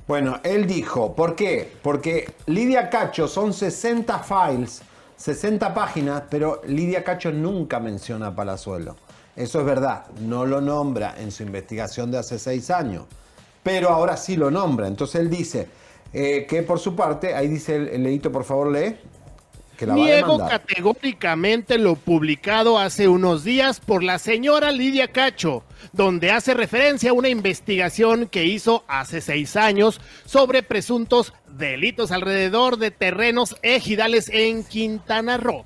Bueno, él dijo, ¿por qué? Porque Lidia Cacho son 60 files, 60 páginas, pero Lidia Cacho nunca menciona a Palazuelo. Eso es verdad, no lo nombra en su investigación de hace seis años, pero ahora sí lo nombra. Entonces él dice eh, que por su parte, ahí dice el, el por favor, lee, que la va a categóricamente lo publicado hace unos días por la señora Lidia Cacho, donde hace referencia a una investigación que hizo hace seis años sobre presuntos delitos alrededor de terrenos ejidales en Quintana Roo.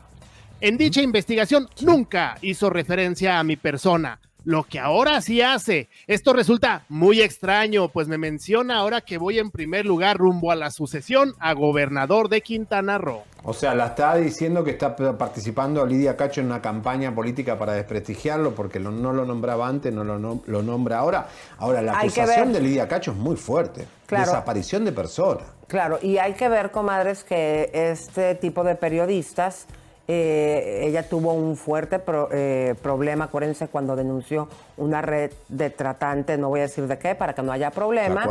En dicha investigación nunca hizo referencia a mi persona. Lo que ahora sí hace. Esto resulta muy extraño, pues me menciona ahora que voy en primer lugar rumbo a la sucesión a gobernador de Quintana Roo. O sea, la está diciendo que está participando Lidia Cacho en una campaña política para desprestigiarlo porque lo- no lo nombraba antes, no lo, lo nombra ahora. Ahora, la Hay acusación de Lidia Cacho es muy fuerte. Claro. Desaparición de personas. Claro, y hay que ver, comadres, que este tipo de periodistas, eh, ella tuvo un fuerte pro- eh, problema, acuérdense, cuando denunció una red de tratantes, no voy a decir de qué, para que no haya problema. ¿De?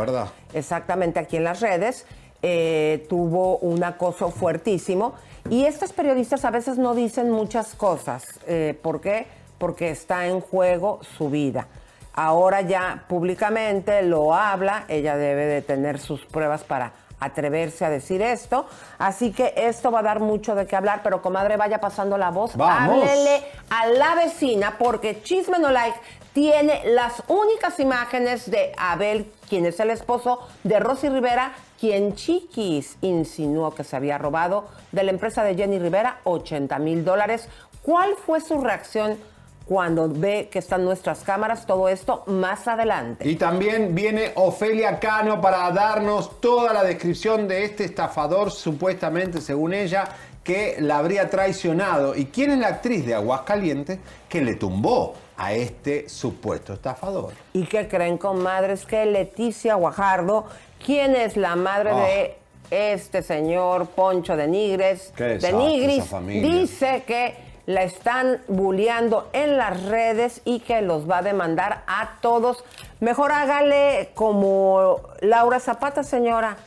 Exactamente, aquí en las redes, eh, tuvo un acoso fuertísimo. Y estos periodistas a veces no dicen muchas cosas. ¿Por qué? Porque está en juego su vida. Ahora ya públicamente lo habla, ella debe de tener sus pruebas para atreverse a decir esto. Así que esto va a dar mucho de qué hablar, pero comadre, vaya pasando la voz. Vamos. Háblele a la vecina porque Chisme No Like tiene las únicas imágenes de Abel, quien es el esposo de Rosy Rivera, quien Chiquis insinuó que se había robado de la empresa de Jenny Rivera 80 mil dólares. ¿Cuál fue su reacción cuando ve que están nuestras cámaras? Todo esto más adelante. Y también viene Ofelia Cano para darnos toda la descripción de este estafador, supuestamente, según ella, que la habría traicionado. ¿Y quién es la actriz de Aguascalientes que le tumbó a este supuesto estafador? ¿Y qué creen, comadres? Que Leticia Guajardo, quien es la madre Ah. de este señor Poncho de Nigres, de Nigris, dice que la están bulleando en las redes y que los va a demandar a todos. Mejor hágale como Laura Zapata, señora.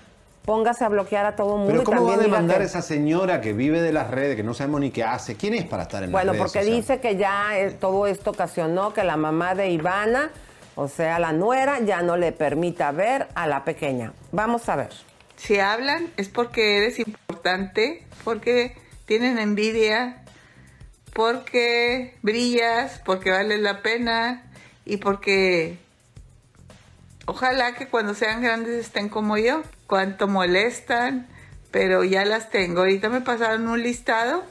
Póngase a bloquear a todo el mundo. Pero y ¿cómo va a también demandar que- esa señora que vive de las redes, que no sabemos ni qué hace? ¿Quién es para estar en Bueno, las redes porque sociales? dice que ya eh, todo esto ocasionó que la mamá de Ivana, o sea, la nuera, ya no le permita ver a la pequeña. Vamos a ver. Si hablan es porque eres importante, porque tienen envidia, porque brillas, porque vales la pena y porque ojalá que cuando sean grandes estén como yo, cuánto molestan, pero ya las tengo. Ahorita me pasaron un listado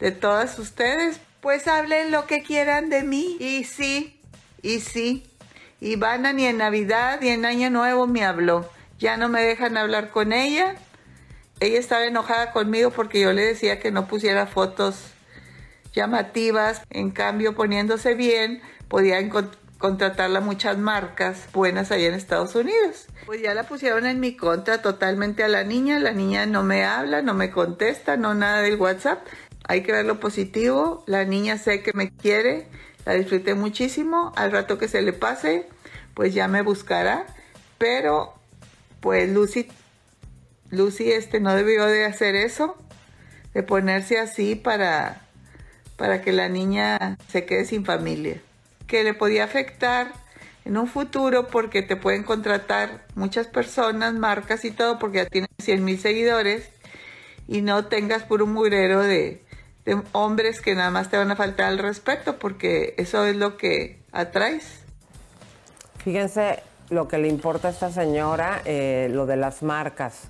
de todas ustedes. Pues hablen lo que quieran de mí. Y sí, y sí. Ivana ni en Navidad ni en Año Nuevo me habló. Ya no me dejan hablar con ella. Ella estaba enojada conmigo porque yo le decía que no pusiera fotos llamativas. En cambio, poniéndose bien, podía encon- contratarla muchas marcas buenas allá en Estados Unidos. Pues ya la pusieron en mi contra totalmente a la niña. La niña no me habla, no me contesta, no nada del WhatsApp. Hay que ver lo positivo. La niña sé que me quiere, la disfruté muchísimo. Al rato que se le pase, pues ya me buscará. Pero, pues Lucy, Lucy este no debió de hacer eso, de ponerse así para, para que la niña se quede sin familia. Que le podía afectar en un futuro porque te pueden contratar muchas personas, marcas y todo, porque ya tienes 100 mil seguidores y no tengas puro mugrero de, de hombres que nada más te van a faltar al respeto, porque eso es lo que atraes. Fíjense lo que le importa a esta señora, eh, lo de las marcas.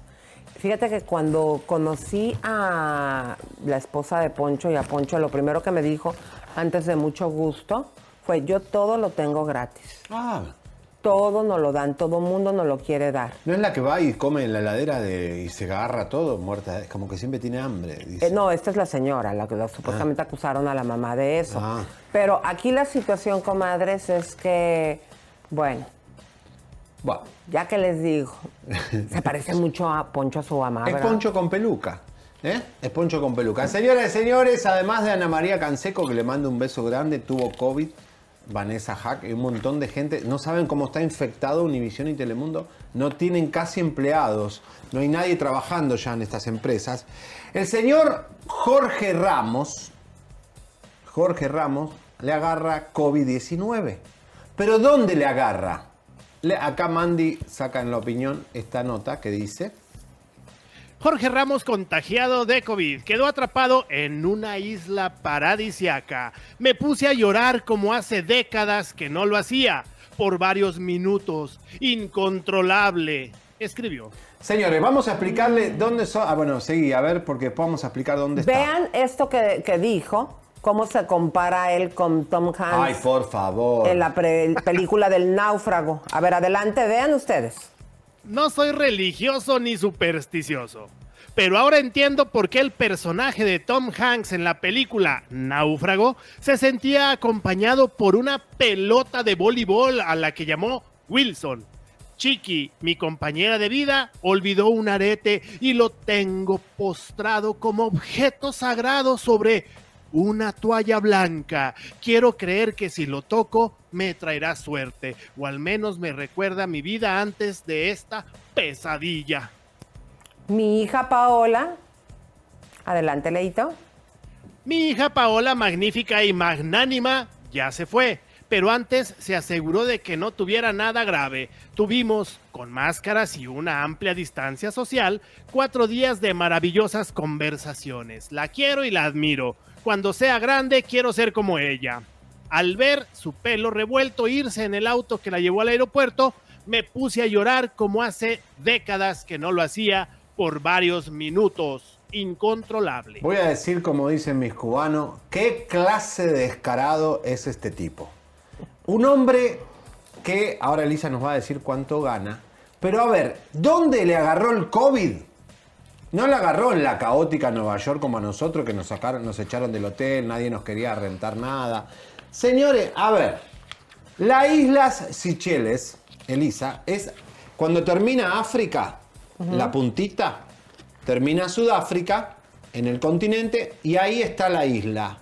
Fíjate que cuando conocí a la esposa de Poncho y a Poncho, lo primero que me dijo, antes de mucho gusto, fue yo todo lo tengo gratis. Ah, Todo nos lo dan, todo mundo nos lo quiere dar. no es la que va y come en la heladera de, y se agarra todo muerta. Es como que siempre tiene hambre. dice. Eh, no, esta es la señora, la que la- supuestamente acusaron a la mamá de eso. Pero aquí la situación, comadres, es que, bueno, Bueno, ya que les digo, se parece mucho a Poncho a su mamá, es ¿verdad? Poncho con peluca. ¿eh? Es Poncho con peluca. Señoras y señores, además de Ana María Canseco, que le mando un beso grande, tuvo COVID. Vanessa Hack y un montón de gente. No saben cómo está infectado Univisión y Telemundo. No tienen casi empleados. No hay nadie trabajando ya en estas empresas. El señor Jorge Ramos, Jorge Ramos, le agarra COVID-19. ¿Pero dónde le agarra? Acá Mandy saca en la opinión esta nota que dice... Jorge Ramos contagiado de COVID quedó atrapado en una isla paradisiaca. Me puse a llorar como hace décadas que no lo hacía, por varios minutos. Incontrolable, escribió. Señores, vamos a explicarle dónde son... Ah, bueno, seguí, a ver, porque vamos a explicar dónde está. Vean esto que, que dijo cómo se compara él con Tom Hanks Ay, por favor. en la película del náufrago. A ver, adelante, vean ustedes. No soy religioso ni supersticioso. Pero ahora entiendo por qué el personaje de Tom Hanks en la película Náufrago se sentía acompañado por una pelota de voleibol a la que llamó Wilson. Chiqui, mi compañera de vida, olvidó un arete y lo tengo postrado como objeto sagrado sobre una toalla blanca. Quiero creer que si lo toco me traerá suerte, o al menos me recuerda mi vida antes de esta pesadilla. Mi hija Paola. Adelante, Leito. Mi hija Paola, magnífica y magnánima, ya se fue, pero antes se aseguró de que no tuviera nada grave. Tuvimos, con máscaras y una amplia distancia social, cuatro días de maravillosas conversaciones. La quiero y la admiro. Cuando sea grande, quiero ser como ella. Al ver su pelo revuelto irse en el auto que la llevó al aeropuerto, me puse a llorar como hace décadas que no lo hacía por varios minutos. Incontrolable. Voy a decir, como dicen mis cubanos, qué clase de descarado es este tipo. Un hombre que, ahora Elisa nos va a decir cuánto gana, pero a ver, ¿dónde le agarró el COVID? No le agarró en la caótica Nueva York como a nosotros que nos sacaron, nos echaron del hotel, nadie nos quería rentar nada. Señores, a ver, las Islas Seychelles, Elisa, es cuando termina África, la puntita, termina Sudáfrica en el continente y ahí está la isla.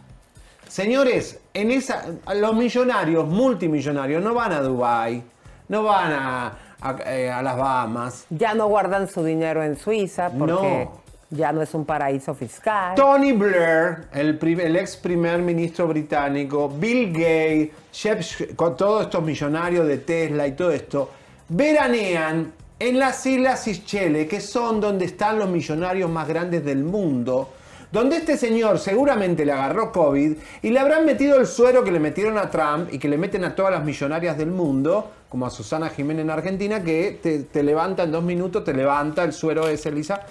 Señores, en esa, los millonarios, multimillonarios, no van a Dubái, no van a, a- eh, a las Bahamas. Ya no guardan su dinero en Suiza porque No. ya no es un paraíso fiscal. Tony Blair, el, ex primer ministro británico, Bill Gates, con todos estos millonarios de Tesla y todo esto, veranean en las Islas Seychelles, que son donde están los millonarios más grandes del mundo, donde este señor seguramente le agarró COVID y le habrán metido el suero que le metieron a Trump y que le meten a todas las millonarias del mundo, como a Susana Jiménez en Argentina, que te, levanta en dos minutos, te levanta el suero ese, Elisa.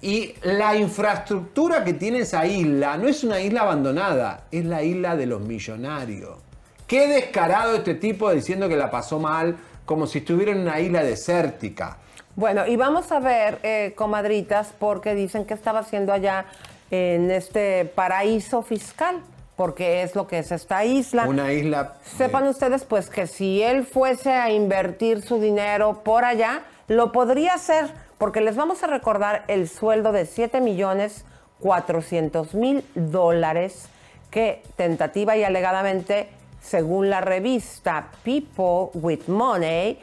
Y la infraestructura que tiene esa isla no es una isla abandonada, es la isla de los millonarios. Qué descarado este tipo diciendo que la pasó mal, como si estuviera en una isla desértica. Bueno, y vamos a ver, eh, comadritas, porque dicen que estaba haciendo allá en este paraíso fiscal, porque es lo que es esta isla. Una isla Sepan ustedes, pues, que si él fuese a invertir su dinero por allá, lo podría hacer, porque les vamos a recordar el sueldo de 7 millones 400 mil dólares que tentativa y alegadamente, según la revista People with Money,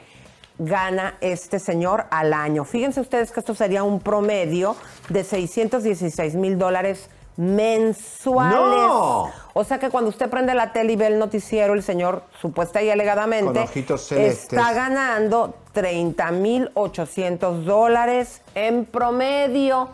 gana este señor al año. Fíjense ustedes que esto sería un promedio de 616 mil dólares mensuales. ¡No! O sea que cuando usted prende la tele y ve el noticiero, el señor supuesta y alegadamente está ganando 30 mil 800 dólares en promedio.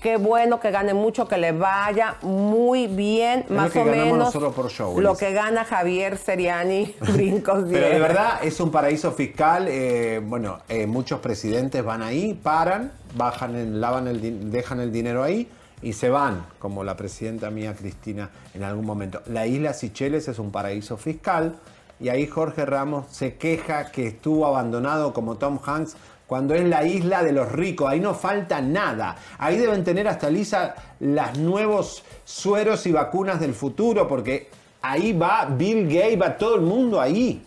Qué bueno que gane mucho, que le vaya muy bien, lo más que o menos nosotros por show, lo que gana Javier Seriani, brincos Pero de verdad es un paraíso fiscal. eh, bueno, eh, muchos presidentes van ahí, paran, bajan, el, lavan el, dejan el dinero ahí y se van, como la presidenta mía Cristina en algún momento. La isla Seychelles es un paraíso fiscal y ahí Jorge Ramos se queja que estuvo abandonado como Tom Hanks cuando es la isla de los ricos, ahí no falta nada. Ahí deben tener hasta Lisa los nuevos sueros y vacunas del futuro, porque ahí va Bill Gates, va todo el mundo ahí.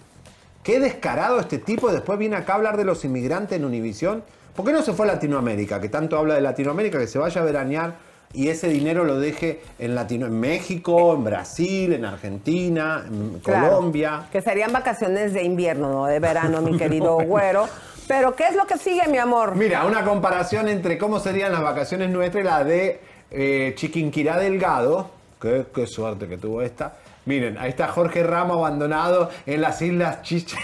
Qué descarado este tipo. Después viene acá a hablar de los inmigrantes en Univisión. ¿Por qué no se fue a Latinoamérica? Que tanto habla de Latinoamérica, que se vaya a veranear y ese dinero lo deje en, Latino, en México, en Brasil, en Argentina, en Claro, Colombia. Que serían vacaciones de invierno, no de verano, mi querido güero. Pero, ¿qué es lo que sigue, mi amor? Mira, una comparación entre cómo serían las vacaciones nuestras y la de eh, Chiquinquirá Delgado. Qué, qué suerte que tuvo esta. Miren, ahí está Jorge Ramos abandonado en las Islas Chichen.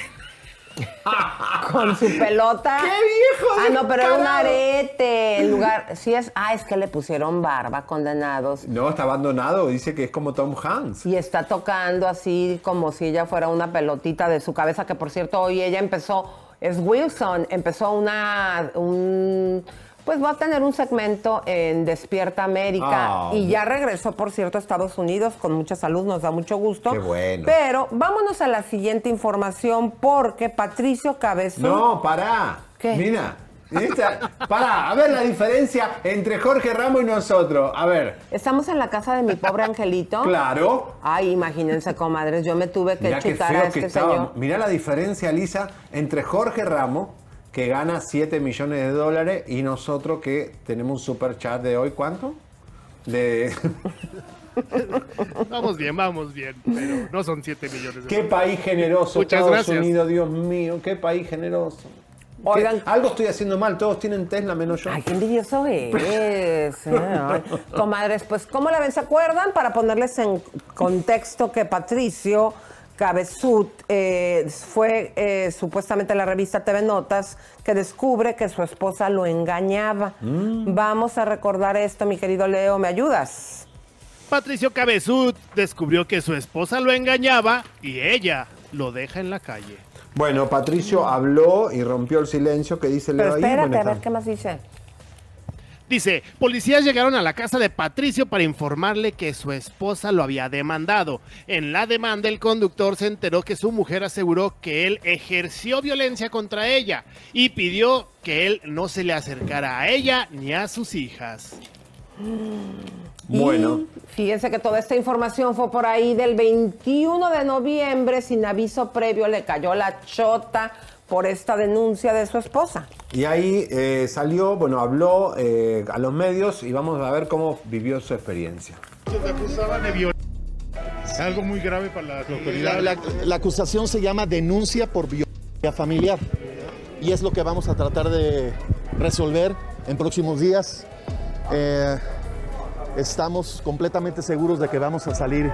Con su pelota. ¡Qué viejo! Ah, no, pero era un arete. En lugar. Sí es. Ah, es que le pusieron barba, condenados. No, está abandonado. Dice que es como Tom Hanks. Y está tocando así como si ella fuera una pelotita de su cabeza, que por cierto hoy ella empezó, es Wilson, empezó una, un, Pues va a tener un segmento en Despierta América Ah, y ya regresó, por cierto, a Estados Unidos con mucha salud, nos da mucho gusto. Qué bueno. Pero vámonos a la siguiente información porque Patricio Cabezón... No, pará. ¿Qué? Mira. Esta- pará, a ver la diferencia entre Jorge Ramos y nosotros. A ver. Estamos en la casa de mi pobre angelito. Claro. Ay, imagínense, comadres, yo me tuve que Mirá qué chutar feo a este señor. Mirá la diferencia, Lisa, entre Jorge Ramos, que gana 7 millones de dólares, y nosotros que tenemos un super chat de hoy, ¿cuánto? De... Vamos bien, vamos bien, pero no son 7 millones de qué dólares. país generoso, Muchas Estados gracias. Unidos, Dios mío, qué país generoso. Oigan. Algo estoy haciendo mal, todos tienen Tesla menos yo. Ay, qué envidioso es. eh. Comadres, pues, ¿cómo la ven? ¿Se acuerdan? Para ponerles en contexto que Patricio Cabezut eh, fue eh, supuestamente la revista TV Notas que descubre que su esposa lo engañaba. Vamos a recordar esto, mi querido Leo, ¿me ayudas? Patricio Cabezud descubrió que su esposa lo engañaba y ella lo deja en la calle. Bueno, Patricio habló y rompió el silencio que dice Leo Pero ahí. espérate, Bueno, a ver qué más dice. Dice, policías llegaron a la casa de Patricio para informarle que su esposa lo había demandado. En la demanda el conductor se enteró que su mujer aseguró que él ejerció violencia contra ella y pidió que él no se le acercara a ella ni a sus hijas. Bueno. Fíjense que toda esta información fue por ahí del 21 de noviembre, sin aviso previo, le cayó la chota por esta denuncia de su esposa. Y ahí eh, salió, bueno, habló eh, a los medios y vamos a ver cómo vivió su experiencia. Se acusaba de violencia. Algo muy grave para las La, la- la acusación se llama denuncia por violencia familiar y es lo que vamos a tratar de resolver en próximos días. Eh, estamos completamente seguros de que vamos a salir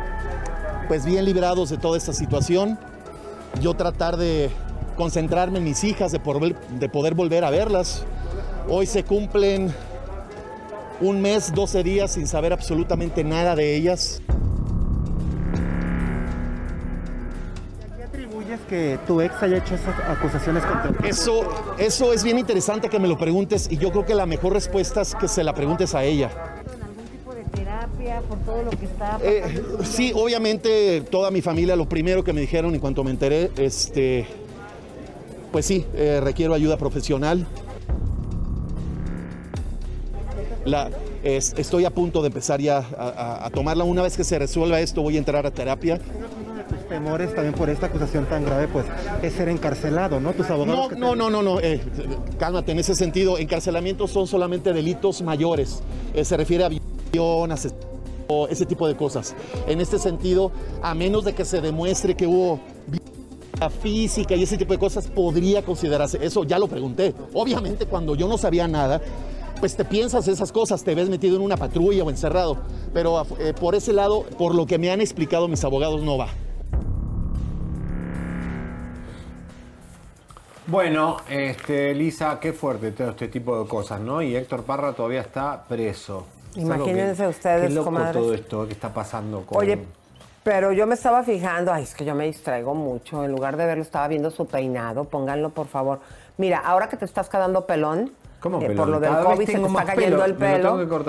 pues bien librados de toda esta situación. Yo tratar de concentrarme en mis hijas, de, poder volver a verlas. Hoy se cumplen un mes, 12 días sin saber absolutamente nada de ellas. ¿Qué atribuyes que tu ex haya hecho esas acusaciones contra ti? Eso, eso es bien interesante que me lo preguntes y yo creo que la mejor respuesta es que se la preguntes a ella. ¿Algún tipo de terapia por todo lo que está Eh, pasando? sí, obviamente toda mi familia, lo primero que me dijeron en cuanto me enteré, este, pues sí, eh, requiero ayuda profesional. La, es- estoy a punto de empezar ya a, a- a tomarla. Una vez que se resuelva esto, voy a entrar a terapia. Uno de tus temores también por esta acusación tan grave, pues, es ser encarcelado, ¿no? Tus abogados. No, que te- no, no, no, no. eh, cálmate, en ese sentido, encarcelamientos son solamente delitos mayores. Eh, se refiere a violación, asesinato, ese tipo de cosas. En este sentido, a menos de que se demuestre que hubo física y ese tipo de cosas, podría considerarse. Eso ya lo pregunté. Obviamente, cuando yo no sabía nada, pues te piensas esas cosas, te ves metido en una patrulla o encerrado. Pero eh, por ese lado, por lo que me han explicado mis abogados, no va. Bueno, este, Lisa, qué fuerte todo este tipo de cosas, ¿no? Y Héctor Parra todavía está preso. Imagínense que- ustedes, qué loco comadres. todo esto que está pasando con... Oye, pero yo me estaba fijando, ay, es que yo me distraigo mucho. En lugar de verlo, estaba viendo su peinado. Pónganlo, por favor. Mira, ahora que te estás quedando pelón, ¿Cómo eh, pelón? por lo del Cada COVID se te está cayendo pelo, el me lo pelo. tengo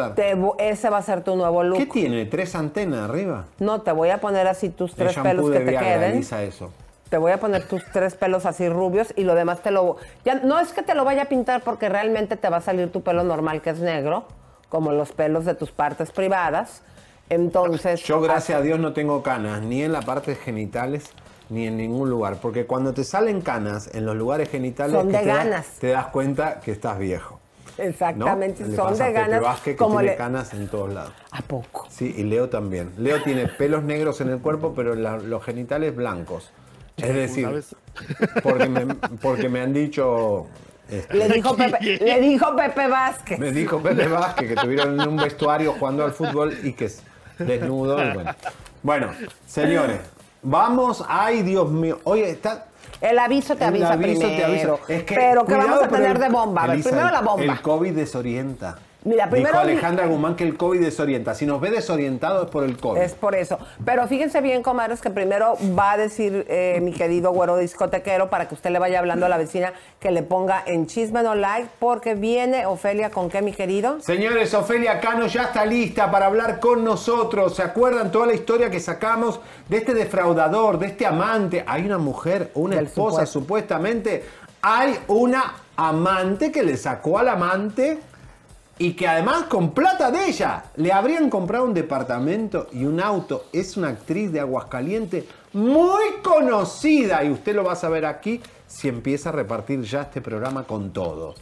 que te ese va a ser tu nuevo look. ¿Qué tiene? ¿Tres antenas arriba? No, te voy a poner así tus El tres pelos que te Viagra, queden. Eso. Te voy a poner tus tres pelos así rubios y lo demás te lo... Ya, no es que te lo vaya a pintar porque realmente te va a salir tu pelo normal que es negro, como los pelos de tus partes privadas. Entonces... Yo, gracias a Dios, no tengo canas, ni en la parte genitales, ni en ningún lugar. Porque cuando te salen canas en los lugares genitales, Son de te das- ganas. te das cuenta que estás viejo. Exactamente, son de ganas. Vázquez, que como tiene le- canas en todos lados. ¿A poco? Sí, y Leo también. Leo tiene pelos negros en el cuerpo, pero la- los genitales blancos. Es decir, ¿Sabes? porque me, porque me han dicho... este, Le dijo, Pepe, le dijo Pepe Vázquez. Me dijo Pepe Vázquez que estuvieron en un vestuario jugando al fútbol y que es desnudo. y bueno. bueno, señores, vamos. Ay, Dios mío. Oye, está. El aviso te el avisa aviso te primero. avisa. Es que, Pero ¿qué cuidado vamos a tener el- de bomba? A ver, Elisa, primero la bomba. El COVID desorienta. Mira, primero Dijo Alejandra Guzmán que el COVID desorienta. Si nos ve desorientado es por el COVID. Es por eso. Pero fíjense bien, comadres, que primero va a decir eh, mi querido güero discotequero para que usted le vaya hablando a la vecina que le ponga en chisme no like, porque viene Ofelia con qué, mi querido. Señores, Ofelia Cano ya está lista para hablar con nosotros. ¿Se acuerdan toda la historia que sacamos de este defraudador, de este amante? Hay una mujer, una Del esposa supuesto. supuestamente. Hay una amante que le sacó al amante y que además con plata de ella le habrían comprado un departamento y un auto. Es una actriz de Aguascalientes muy conocida y usted lo va a saber aquí si empieza a repartir ya este programa con todo.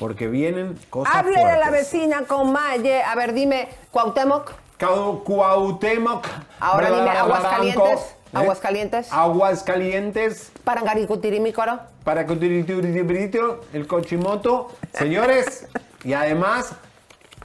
Porque vienen cosas Hable de la fuertes. vecina con Maye. A ver, dime, Cuauhtémoc. Cuauhtémoc. Ahora dime, Aguascalientes. ¿eh? Aguascalientes. Aguascalientes. Parangaricutirimícoro. Para que el cochimoto. Señores, y además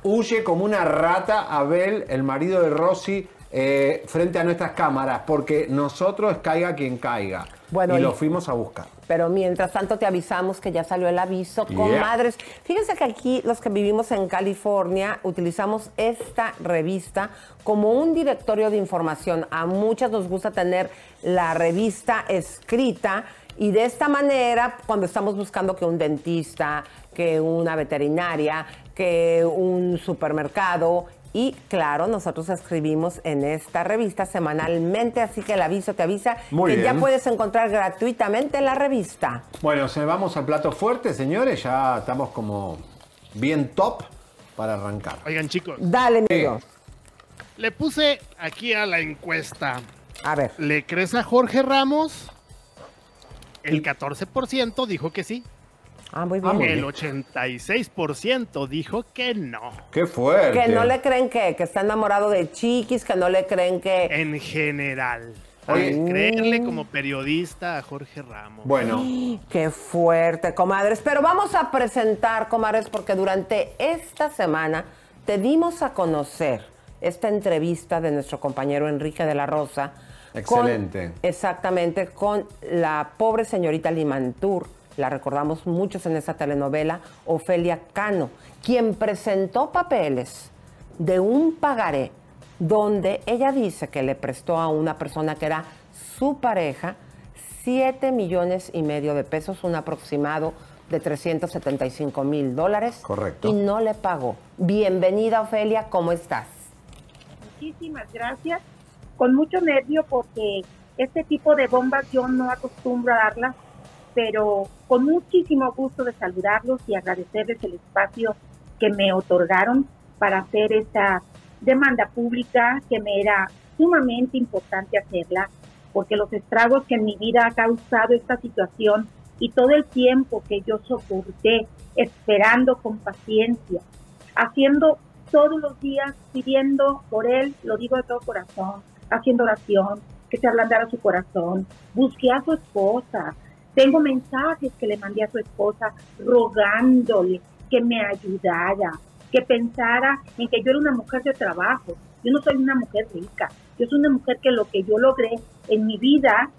huye como una rata Abel, el marido de Rosy, eh, frente a nuestras cámaras, porque nosotros caiga quien caiga. Bueno, y lo fuimos a buscar. Pero mientras tanto te avisamos que ya salió el aviso, Yeah. comadres. Fíjense que aquí los que vivimos en California utilizamos esta revista como un directorio de información. A muchas nos gusta tener la revista escrita y de esta manera, cuando estamos buscando que un dentista, que una veterinaria, que un supermercado, y claro, nosotros escribimos en esta revista semanalmente, así que el aviso te avisa Muy que ya puedes encontrar gratuitamente la revista. Bueno, se vamos al plato fuerte, señores. Ya estamos como bien top para arrancar. Oigan, chicos. Dale, amigo. Le puse aquí a la encuesta. A ver. ¿Le crees a Jorge Ramos? El 14% dijo que sí. Ah, muy bien. Ah, muy El bien. 86% dijo que no. ¡Qué fuerte! Que no le creen que, que está enamorado de chiquis, que no le creen que... En general. Oye. Creerle como periodista a Jorge Ramos. Bueno. Qué fuerte, comadres. Pero vamos a presentar, comadres, porque durante esta semana te dimos a conocer esta entrevista de nuestro compañero Enrique de la Rosa. con- Excelente. exactamente, con la pobre señorita Limantur, la recordamos muchos en esa telenovela, Ofelia Cano, quien presentó papeles de un pagaré donde ella dice que le prestó a una persona que era su pareja 7 millones y medio de pesos, un aproximado de 375 mil dólares. Correcto. Y no le pagó. Bienvenida, Ofelia, ¿cómo estás? Muchísimas gracias. Con mucho nervio porque este tipo de bombas yo no acostumbro a darlas, pero con muchísimo gusto de saludarlos y agradecerles el espacio que me otorgaron para hacer esta demanda pública que me era sumamente importante hacerla, porque los estragos que en mi vida ha causado esta situación y todo el tiempo que yo soporté esperando con paciencia, haciendo todos los días, pidiendo por él, lo digo de todo corazón, haciendo oración, que se ablandara su corazón, busqué a su esposa, tengo mensajes que le mandé a su esposa rogándole que me ayudara, que pensara en que yo era una mujer de trabajo. Yo no soy una mujer rica, yo soy una mujer que lo que yo logré en mi vida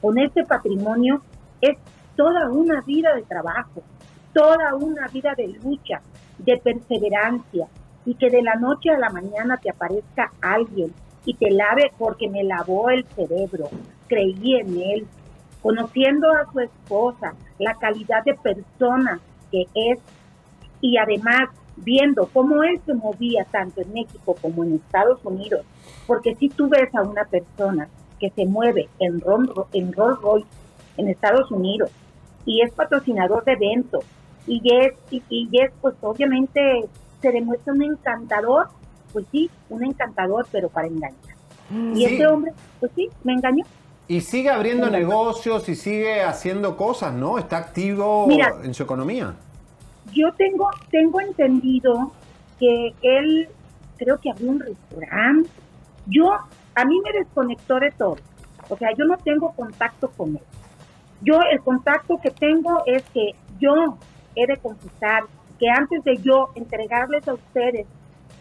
con este patrimonio es toda una vida de trabajo, toda una vida de lucha, de perseverancia y que de la noche a la mañana te aparezca alguien y te lave porque me lavó el cerebro, creí en él, conociendo a su esposa, la calidad de persona que es y además viendo cómo él se movía tanto en México como en Estados Unidos, porque si tú ves a una persona que se mueve en, Ron- en Rolls Royce en Estados Unidos y es patrocinador de eventos y es, y, y es pues obviamente se demuestra un encantador, pues sí, un encantador, pero para engañar. Y Sí. este hombre, pues sí, me engañó. Y sigue abriendo negocios y sigue haciendo cosas, ¿no? Está activo Mira. en su economía. Yo tengo, tengo entendido que él creo que abrió un restaurante. Yo, a mí me desconectó de todo. O sea, yo no tengo contacto con él. Yo, el contacto que tengo es que yo he de confesar que antes de yo entregarles a ustedes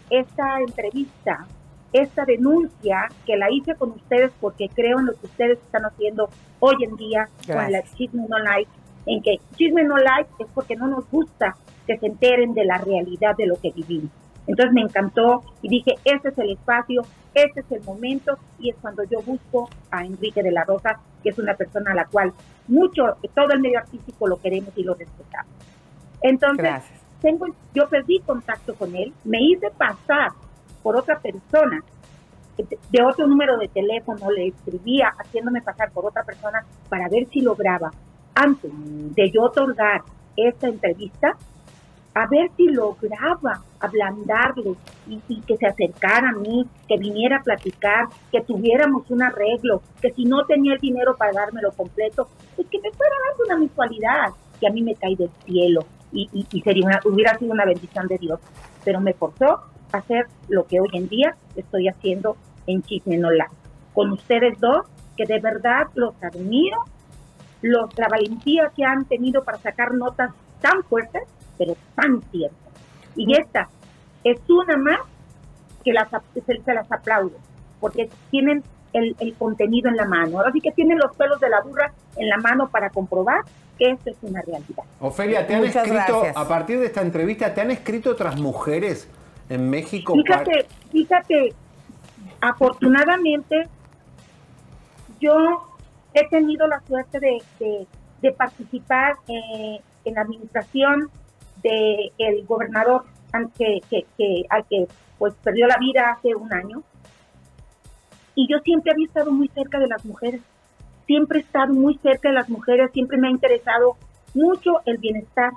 esta entrevista, esta denuncia que la hice con ustedes porque creo en lo que ustedes están haciendo hoy en día con la Gracias. Chisme No Like, en que Chisme No Like es porque no nos gusta que se enteren de la realidad de lo que vivimos. Entonces me encantó y dije, este es el espacio, este es el momento y es cuando yo busco a Enrique de la Rosa, que es una persona a la cual mucho, todo el medio artístico lo queremos y lo respetamos. Entonces, tengo, yo perdí contacto con él, me hice pasar por otra persona de otro número de teléfono, le escribía haciéndome pasar por otra persona para ver si lograba, antes de yo otorgar esta entrevista, a ver si lograba ablandarle y, y, que se acercara a mí, que viniera a platicar, que tuviéramos un arreglo, que si no tenía el dinero para dármelo completo, pues que me fuera dando una mensualidad que a mí me cae del cielo y, y, sería una, hubiera sido una bendición de Dios. Pero me forzó hacer lo que hoy en día estoy haciendo en Chismenola, con ustedes dos, que de verdad los admiro, los, la valentía que han tenido para sacar notas tan fuertes pero tan cierto. Y esta es una más que las, se, las aplaudo, porque tienen el, el, contenido en la mano. Ahora sí que tienen los pelos de la burra en la mano para comprobar que esto es una realidad. Ofelia, ¿te han escrito, a partir de esta entrevista, te han escrito otras mujeres en México? Fíjate, fíjate, afortunadamente yo he tenido la suerte de, de, participar eh, en la administración de el gobernador que, que, al que pues perdió la vida hace un año. Y yo siempre había estado muy cerca de las mujeres, siempre he estado muy cerca de las mujeres, siempre me ha interesado mucho el bienestar.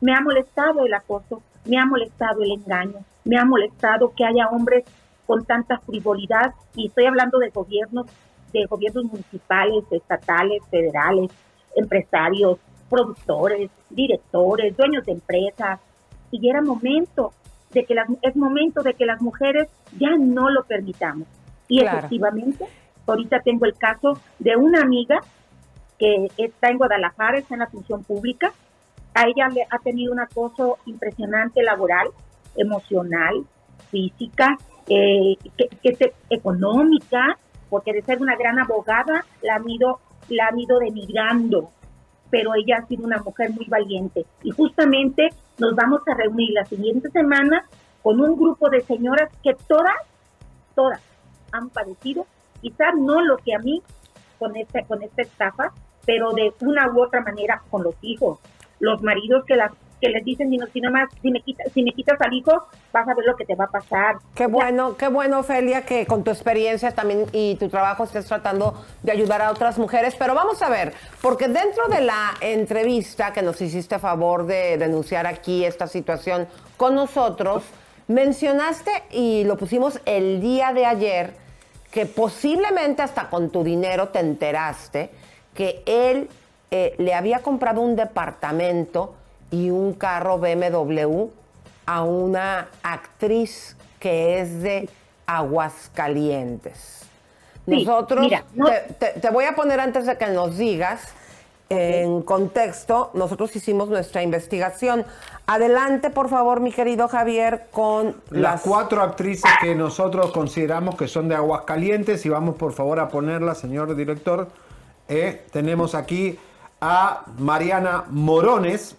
Me ha molestado el acoso, me ha molestado el engaño, me ha molestado que haya hombres con tanta frivolidad, y estoy hablando de gobiernos, de gobiernos municipales, estatales, federales, empresarios, productores, directores, dueños de empresas, y era momento de que las, es momento de que las mujeres ya no lo permitamos. Y efectivamente, ahorita tengo el caso de una amiga que está en Guadalajara, está en la función pública, a ella le ha tenido un acoso impresionante laboral, emocional, física, eh, que, que económica, porque de ser una gran abogada la han ido, la han ido denigrando, pero ella ha sido una mujer muy valiente. Y justamente nos vamos a reunir la siguiente semana con un grupo de señoras que todas, todas han padecido, quizás no lo que a mí con esta, con esta estafa, pero de una u otra manera con los hijos, los maridos que las que les dicen, si, no, si, más, si, me quitas, si me quitas al hijo, vas a ver lo que te va a pasar. Qué bueno, qué bueno, Ofelia, que con tu experiencia también y tu trabajo estés tratando de ayudar a otras mujeres. Pero vamos a ver, porque dentro de la entrevista que nos hiciste a favor de denunciar aquí esta situación con nosotros, mencionaste y lo pusimos el día de ayer, que posiblemente hasta con tu dinero te enteraste que él eh, le había comprado un departamento y un carro BMW a una actriz que es de Aguascalientes. Nosotros, te, voy a poner antes de que nos digas, en contexto, nosotros hicimos nuestra investigación. Adelante, por favor, mi querido Javier, con las, cuatro actrices que nosotros consideramos que son de Aguascalientes y vamos por favor a ponerlas, señor director. Eh, tenemos aquí a Mariana Morones,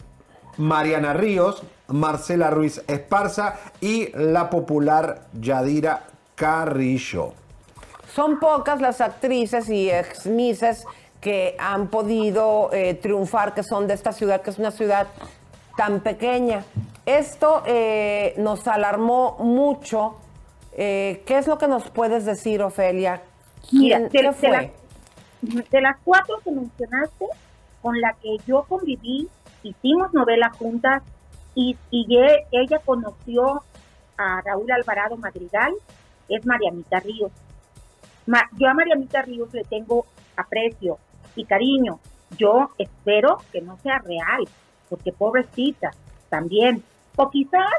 Mariana Ríos, Marcela Ruiz Esparza y la popular Yadira Carrillo. Son pocas las actrices y ex que han podido eh, triunfar, que son de esta ciudad, que es una ciudad tan pequeña. Esto eh, nos alarmó mucho. Eh, ¿Qué es lo que nos puedes decir, Ofelia? ¿Quién, ¿qué fue? de las cuatro que mencionaste, con la que yo conviví hicimos novela juntas y, ella conoció a Raúl Alvarado Madrigal, es Marianita Ríos. yo a Marianita Ríos le tengo aprecio y cariño. Yo espero que no sea real, porque pobrecita también. O quizás,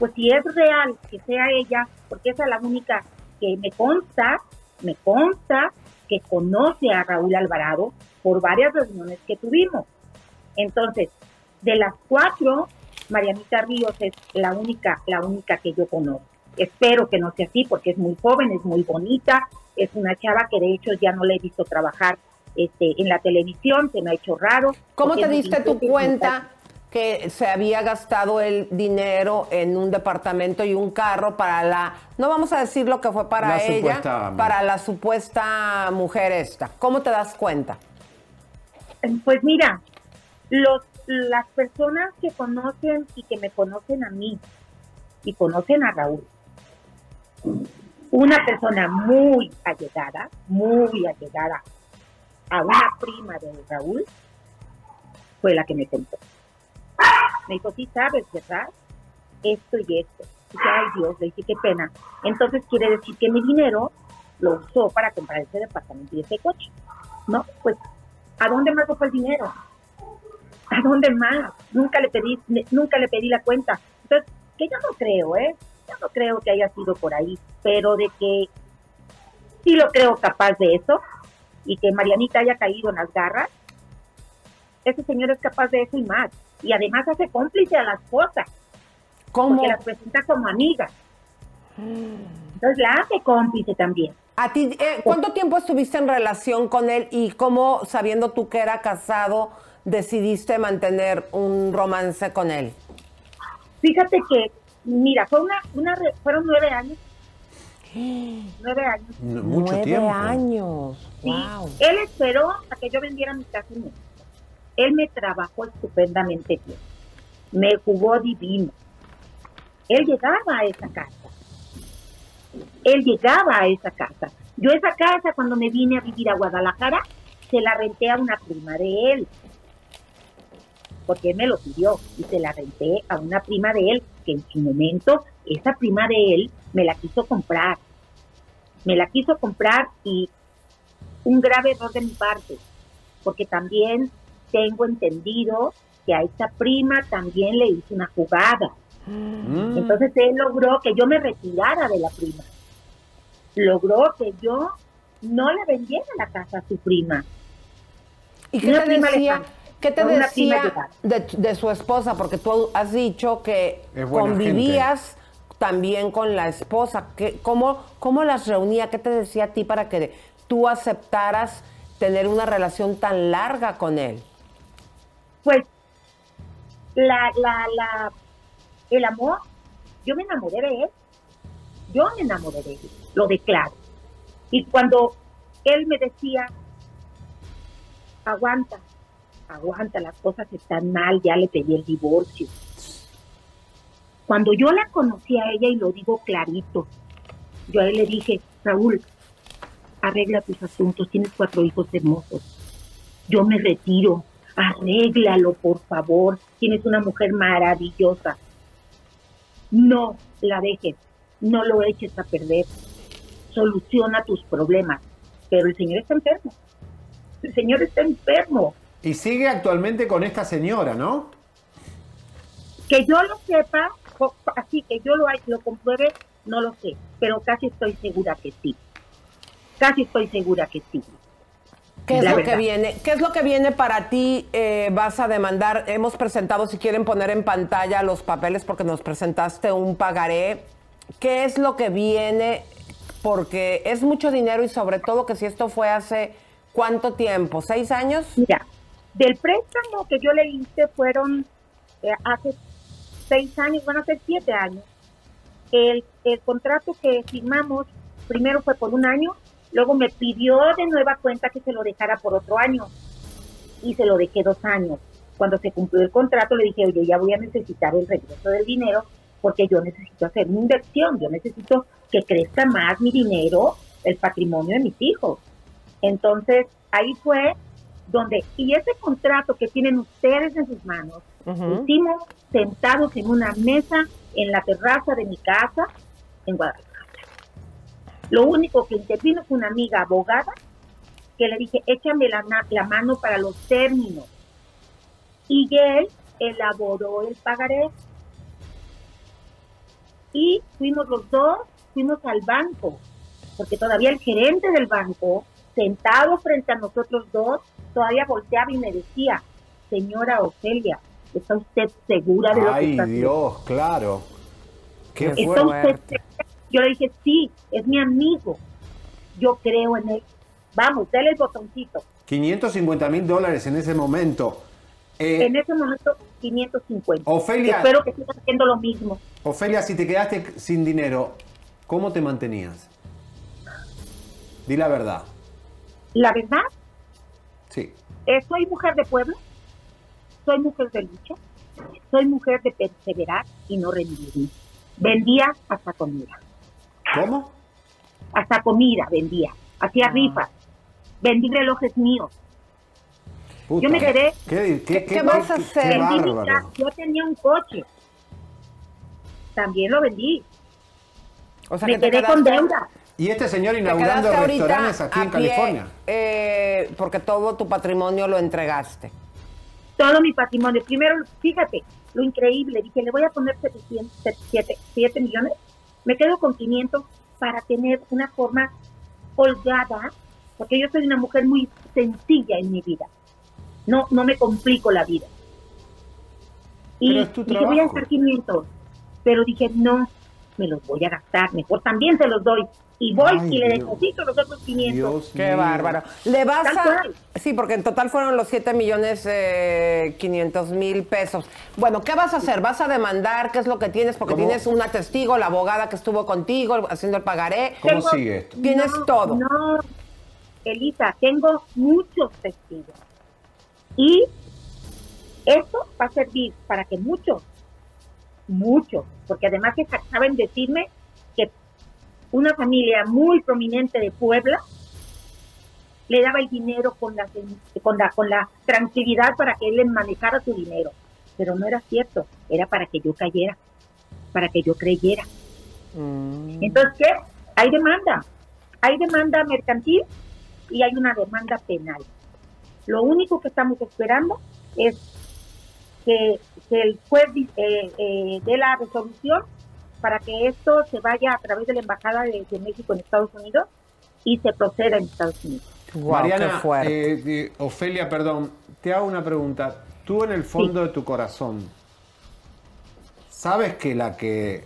pues si es real, que sea ella, porque esa es la única que me consta, me consta que conoce a Raúl Alvarado por varias reuniones que tuvimos. Entonces, de las cuatro, Marianita Ríos es la única, la única que yo conozco. Espero que no sea así porque es muy joven, es muy bonita, es una chava que de hecho ya no le he visto trabajar este, en la televisión, se me ha hecho raro. ¿Cómo te diste tu cuenta? Que se había gastado el dinero en un departamento y un carro para la, no vamos a decir lo que fue para La ella, supuesta- para la supuesta mujer esta. ¿Cómo te das cuenta? Pues mira, los, las personas que conocen y que me conocen a mí y conocen a Raúl, una persona muy allegada, muy allegada a una prima de Raúl, fue la que me contó. Me dijo, sí sabes, ¿verdad? Esto y esto. Dije, ay Dios, le dije, qué pena. Entonces quiere decir que mi dinero lo usó para comprar ese departamento y ese coche. No, pues, ¿a dónde más fue el dinero? ¿A dónde más? Nunca le pedí, nunca le pedí la cuenta. Entonces, que yo no creo, ¿eh? Yo no creo que haya sido por ahí, pero de que sí lo creo capaz de eso y que Marianita haya caído en las garras, ese señor es capaz de eso y más. Y además hace cómplice a la esposa. ¿Cómo? Porque las presenta como amigas. Entonces la hace cómplice también. ¿A ti, eh, cuánto tiempo estuviste en relación con él y cómo, sabiendo tú que era casado, decidiste mantener un romance con él? Fíjate que, mira, fue una, una re- fueron nueve años. Nueve años. Mucho Nueve tiempo. años. Sí, Wow. Él esperó a que yo vendiera mi casa en. Él me trabajó estupendamente bien. Me jugó divino. Él llegaba a esa casa. Él llegaba a esa casa. Yo esa casa, cuando me vine a vivir a Guadalajara, se la renté a una prima de él. Porque él me lo pidió y se la renté a una prima de él, que en su momento, esa prima de él me la quiso comprar. Me la quiso comprar y un grave error de mi parte, porque también tengo entendido que a esta prima también le hice una jugada. Mm. Entonces él logró que yo me retirara de la prima. Logró que yo no le vendiera la casa a su prima. ¿Y qué Una te prima decía, lejana, qué te decía de, de su esposa? Porque tú has dicho que convivías también con la esposa. ¿Qué, cómo, ¿Cómo las reunía? ¿Qué te decía a ti para que tú aceptaras tener una relación tan larga con él? Pues la, la, la, el amor, yo me enamoré de él. Yo me enamoré de él, lo declaro. Y cuando él me decía, aguanta, aguanta, las cosas están mal, ya le pedí el divorcio. Cuando yo la conocí a ella, y lo digo clarito, yo a él le dije, Raúl, arregla tus asuntos, tienes cuatro hijos hermosos. Yo me retiro, arréglalo, por favor, tienes una mujer maravillosa. No la dejes, no lo eches a perder, soluciona tus problemas. Pero el señor está enfermo, el señor está enfermo. Y sigue actualmente con esta señora, ¿no? Que yo lo sepa, así que yo lo, lo compruebe, no lo sé, pero casi estoy segura que sí. Casi estoy segura que sí. ¿Qué es La lo verdad. que viene? ¿Qué es lo que viene para ti? Eh, vas a demandar. Hemos presentado, si quieren poner en pantalla los papeles, porque nos presentaste un pagaré. ¿Qué es lo que viene? Porque es mucho dinero y sobre todo que si esto fue hace cuánto tiempo, seis años. Mira, del préstamo que yo le hice fueron eh, hace seis años, van a ser siete años. El, el contrato que firmamos primero fue por un año, luego me pidió de nueva cuenta que se lo dejara por otro año y se lo dejé dos años. Cuando se cumplió el contrato le dije, oye, ya voy a necesitar el regreso del dinero porque yo necesito hacer mi inversión, yo necesito que crezca más mi dinero, el patrimonio de mis hijos. Entonces, ahí fue donde, y ese contrato que tienen ustedes en sus manos, lo hicimos sentados en una mesa en la terraza de mi casa en Guadalajara. Lo único que intervino fue una amiga abogada que le dije, échame la, mano para los términos. Y él elaboró el pagaré. Y fuimos los dos, fuimos al banco, porque todavía el gerente del banco, sentado frente a nosotros dos, todavía volteaba y me decía, señora Ofelia, ¿está usted segura de lo que Ay, está haciendo? Dios, claro. Qué ¿Está usted fuerte. segura? Yo le dije, sí, es mi amigo. Yo creo en él. Vamos, dale el botoncito. 550 mil dólares en ese momento. Eh, en ese momento 550. Ofelia. Espero que sigan haciendo lo mismo. Ofelia, si te quedaste sin dinero, ¿cómo te mantenías? Di la verdad. La verdad, Sí. eh, soy mujer de pueblo, soy mujer de lucha, soy mujer de perseverar y no rendirme. Vendía hasta comida. ¿Cómo? Hasta comida vendía. Hacía Ah. rifas. Vendí relojes míos. Puta. Yo me quedé. ¿Qué, qué, ¿Qué vas a hacer? qué Vendí mi bárbaro. casa. Yo tenía un coche. También lo vendí. O sea, me que te quedé con deuda. Y este señor inaugurando restaurantes aquí en pie, California. eh, porque todo tu patrimonio lo entregaste. todo mi patrimonio. Primero, fíjate, lo increíble, dije, le voy a poner 700, 7, 7 millones, me quedo con 500 para tener una forma holgada, porque yo soy una mujer muy sencilla en mi vida. No, no me complico la vida. Y dije, voy a gastar 500, pero dije, no, me los voy a gastar, mejor también se los doy. Y voy Ay, y le Dios. deposito los otros 500. Qué bárbaro. Le vas Tal a... cual. Sí, porque en total fueron los 7 millones eh, 500 mil pesos. Bueno, ¿qué vas a hacer? ¿Vas a demandar? ¿Qué es lo que tienes? Porque ¿Cómo? tienes una testigo, la abogada que estuvo contigo haciendo el pagaré. ¿Cómo sigue esto? Tienes No, todo. No, Elisa, tengo muchos testigos. Y esto va a servir para que muchos, muchos, porque además que saben decirme una familia muy prominente de Puebla le daba el dinero con la, con la, con la tranquilidad para que él le manejara su dinero. Pero no era cierto, era para que yo cayera, para que yo creyera. Entonces, ¿qué? Hay demanda. Hay demanda mercantil y hay una demanda penal. Lo único que estamos esperando es que, que el juez eh, eh, dé la resolución para que esto se vaya a través de la Embajada de, de México en Estados Unidos y se proceda en Estados Unidos. Mariana, eh, eh, Ofelia, perdón, te hago una pregunta. Tú en el fondo de tu corazón, ¿sabes que la que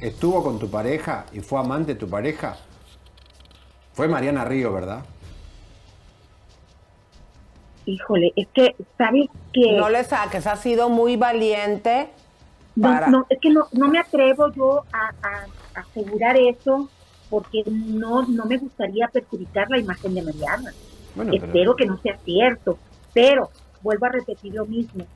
estuvo con tu pareja y fue amante de tu pareja fue Mariana Río, verdad? Híjole, es que, ¿sabes que No le saques, has sido muy valiente. No, para- no, es que no, no me atrevo yo a, a- a asegurar eso porque no, no me gustaría perjudicar la imagen de Mariana. Bueno, pero- Espero que no sea cierto, pero vuelvo a repetir lo mismo.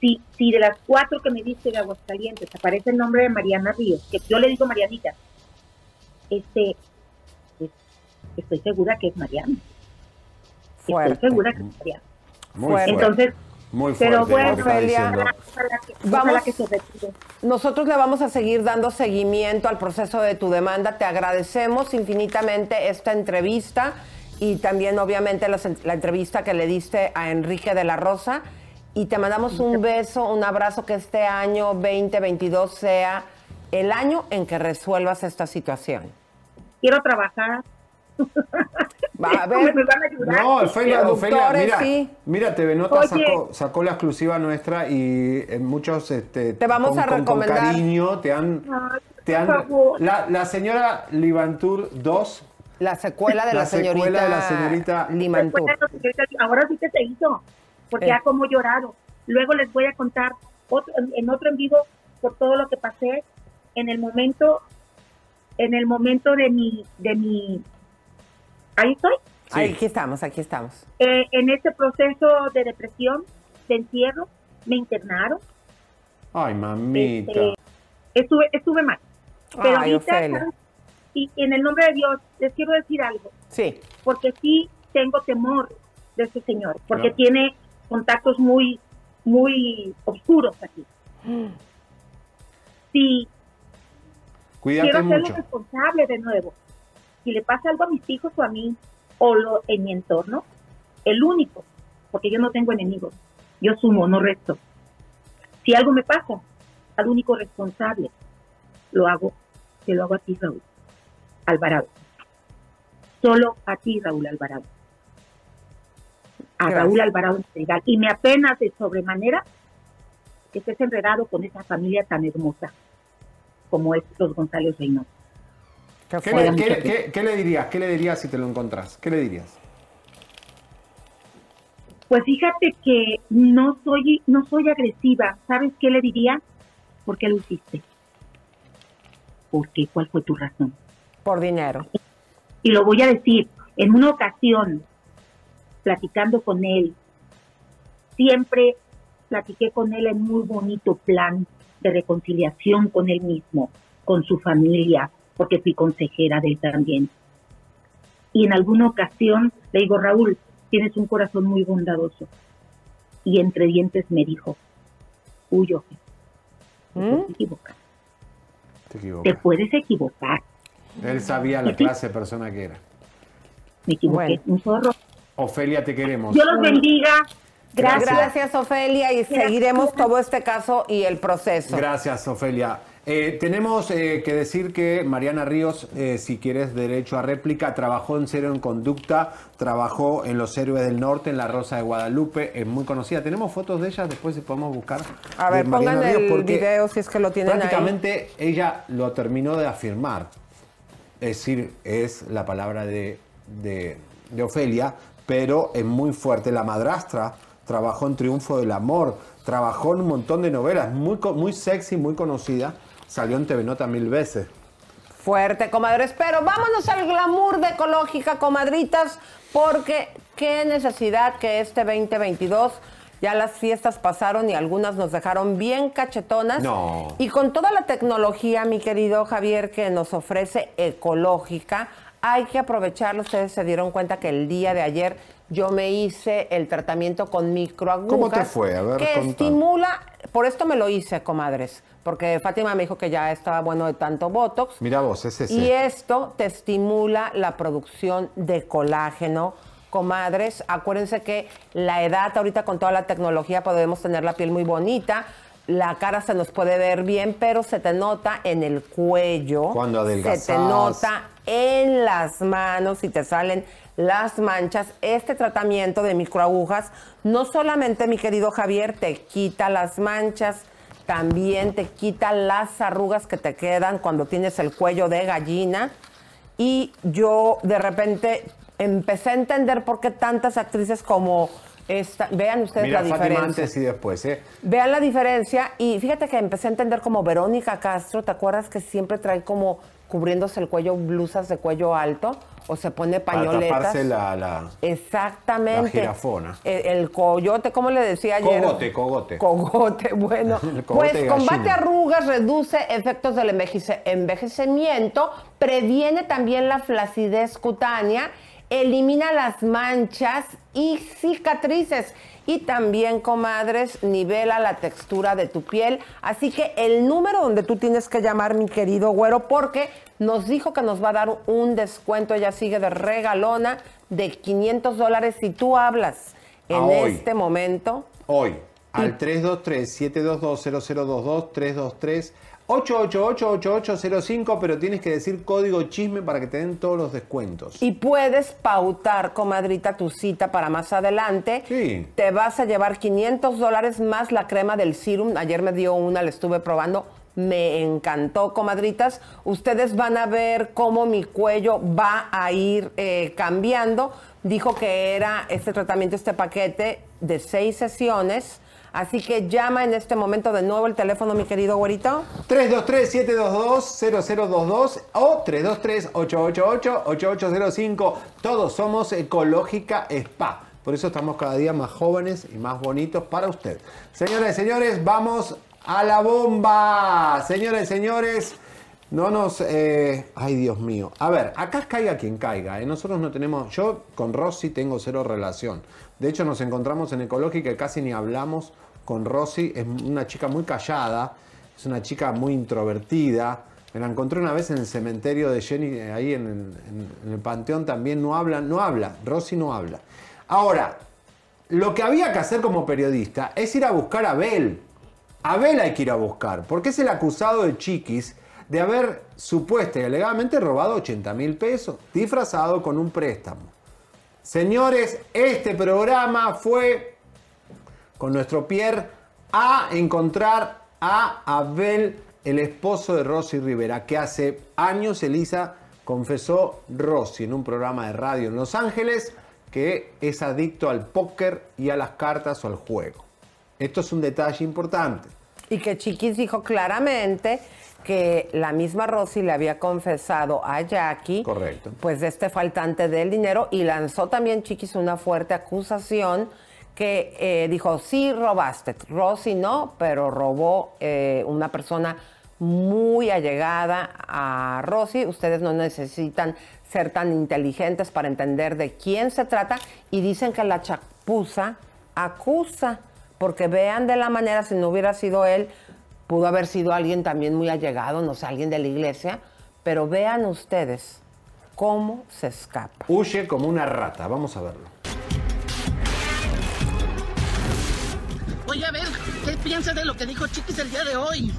Si, si de las cuatro que me diste de Aguascalientes aparece el nombre de Mariana Ríos, que yo le digo Marianita, este, pues, estoy segura que es Mariana. Fuerte. Estoy segura que es Mariana. Muy fuerte. Muy fuerte. pero lo bueno, Ofelia, ojalá que, Vamos. ojalá que se retire. Nosotros le vamos a seguir dando seguimiento al proceso de tu demanda. Te agradecemos infinitamente esta entrevista y también obviamente la entrevista que le diste a Enrique de la Rosa. Y te mandamos un beso, un abrazo, que este año 2022 sea el año en que resuelvas esta situación. Quiero trabajar. Va a ver. Me van a ayudar. No, Ofelia, Ofelia, mira, sí. mira, TV Nota sacó, sacó la exclusiva nuestra y en muchos este, Te vamos con, a con- con recomendar. cariño te han, Ay, te han la, la señora Livantur 2 La secuela de la, La secuela señorita, de la señorita- Limantur. Ahora sí que se hizo, porque Eh. ya como lloraron. Luego les voy a contar otro, en otro en vivo por todo lo que pasé en el momento, en el momento de mi, de mi, ahí estoy, Ahí, Aquí estamos, aquí estamos. Eh, en ese proceso de depresión, de encierro, me internaron, Ay, mamita. Este, estuve, estuve mal. Pero Ay, ahorita, y en el nombre de Dios, les quiero decir algo. Sí. porque sí tengo temor de este señor, porque No. tiene contactos muy, muy oscuros aquí. Si Cuídate quiero hacerlo mucho. responsable de nuevo, si le pasa algo a mis hijos o a mí, o lo, en mi entorno, el único, porque yo no tengo enemigos, yo sumo, no resto. Si algo me pasa, al único responsable, lo hago, te lo hago a ti, Raúl Alvarado. Solo a ti, Raúl Alvarado. A Gracias. Raúl Alvarado. Y me apenas de sobremanera que estés enredado con esa familia tan hermosa como es los González Reynoso. Qué ¿Qué, fuerte. le, qué- qué- qué le dirías? ¿Qué le dirías si te lo encontrás? ¿Qué le dirías? Pues fíjate que no soy, no soy agresiva. ¿Sabes qué le diría? ¿Por qué lo hiciste? ¿Por qué? ¿Cuál fue tu razón? Por dinero. Y lo voy a decir, en una ocasión, platicando con él, siempre platiqué con él en muy bonito plan de reconciliación con él mismo, con su familia, porque fui consejera de él también. Y en alguna ocasión le digo, Raúl, tienes un corazón muy bondadoso. Y entre dientes me dijo, huyo, te ¿Mm? puedes equivocar. Te equivocas. Te puedes equivocar. Él sabía la clase de persona que era. Me equivoqué, un zorro. Ofelia, te queremos. Dios los bendiga. Gracias. Gracias. Ofelia, y seguiremos todo este caso y el proceso. Gracias, Ofelia. Eh, tenemos eh, que decir que Mariana Ríos, eh, si quieres derecho a réplica, trabajó en Cero en Conducta, trabajó en Los Héroes del Norte, en La Rosa de Guadalupe, es muy conocida. Tenemos fotos de ella, después si podemos buscar. A ver, pongan Ríos, el video si es que lo tienen ahí. Prácticamente ella lo terminó de afirmar. Es decir, es la palabra de, de, de Ofelia, pero es muy fuerte. La madrastra trabajó en Triunfo del Amor, trabajó en un montón de novelas, muy, muy sexy, muy conocida. Salió en TV Nota mil veces. Fuerte, comadres. Pero vámonos al glamour de ecológica, comadritas, porque qué necesidad que este 2022 ya las fiestas pasaron y algunas nos dejaron bien cachetonas. No. Y con toda la tecnología, mi querido Javier, que nos ofrece ecológica, hay que aprovecharlo. Ustedes se dieron cuenta que el día de ayer yo me hice el tratamiento con microagujas. ¿Cómo te fue? A ver, que estimula, por esto me lo hice, comadres, porque Fátima me dijo que ya estaba bueno de tanto Botox. Mira vos, ese Y esto te estimula la producción de colágeno. Comadres, acuérdense que la edad, ahorita con toda la tecnología podemos tener la piel muy bonita, la cara se nos puede ver bien, pero se te nota en el cuello. Cuando Se te nota en las manos y te salen las manchas. Este tratamiento de microagujas no solamente, mi querido Javier, te quita las manchas, también te quita las arrugas que te quedan cuando tienes el cuello de gallina. Y yo de repente empecé a entender por qué tantas actrices como esta, vean ustedes Mira, la Fátima diferencia. antes y después, ¿eh? Vean la diferencia y fíjate que empecé a entender como Verónica Castro, ¿te acuerdas que siempre trae como cubriéndose el cuello blusas de cuello alto o se pone Para pañoletas? taparse la, la, Exactamente. la jirafona. El, el coyote, ¿cómo le decía ayer? Cogote, cogote. Cogote, bueno. Cogote pues combate arrugas, reduce efectos del envejece- envejecimiento, previene también la flacidez cutánea, elimina las manchas y cicatrices. Y también, comadres, nivela la textura de tu piel. Así que el número donde tú tienes que llamar, mi querido güero, porque nos dijo que nos va a dar un descuento, ella sigue de regalona, de 500 dólares si tú hablas en A hoy. este momento. Hoy, al 323-722-0022, 323-888-8805, pero tienes que decir código chisme para que te den todos los descuentos. Y puedes pautar, comadrita, tu cita para más adelante. Sí. Te vas a llevar 500 dólares más la crema del serum. Ayer me dio una, la estuve probando. Me encantó, comadritas. Ustedes van a ver cómo mi cuello va a ir eh, cambiando. Dijo que era este tratamiento, este paquete de seis sesiones. Así que llama en este momento de nuevo el teléfono, mi querido güerito. 323-722-0022 o 323-888-8805. Todos somos Ecológica Spa. Por eso estamos cada día más jóvenes y más bonitos para usted. Señoras y señores, vamos a la bomba. Señoras y señores, no nos... eh, ay, Dios mío. A ver, acá caiga quien caiga. ¿eh? Nosotros no tenemos... Yo con Rosy tengo cero relación. De hecho, nos encontramos en Ecológica y casi ni hablamos con Rosy. Es una chica muy callada. Es una chica muy introvertida. Me la encontré una vez en el cementerio de Jenny, eh, ahí en el, panteón también. No habla, no habla. Rosy no habla. Ahora, lo que había que hacer como periodista es ir a buscar a Abel. Abel hay que ir a buscar, porque es el acusado de Chiquis de haber supuesta y alegadamente robado 80 mil pesos, disfrazado con un préstamo. Señores, este programa fue con nuestro Pierre a encontrar a Abel, el esposo de Rosy Rivera, que hace años Elisa confesó Rosy en un programa de radio en Los Ángeles que es adicto al póker y a las cartas o al juego. Esto es un detalle importante. Y que Chiquis dijo claramente que la misma Rosy le había confesado a Jackie, Correcto. pues de este faltante del dinero y lanzó también Chiquis una fuerte acusación que eh, dijo, sí robaste, Rosy no, pero robó eh, una persona muy allegada a Rosy. Ustedes no necesitan ser tan inteligentes para entender de quién se trata y dicen que la chapuza acusa, porque vean de la manera, si no hubiera sido él, pudo haber sido alguien también muy allegado, no sé, alguien de la iglesia, pero vean ustedes cómo se escapa. Huye como una rata, vamos a verlo. Voy a ver qué piensa de lo que dijo Chiquis el día de hoy.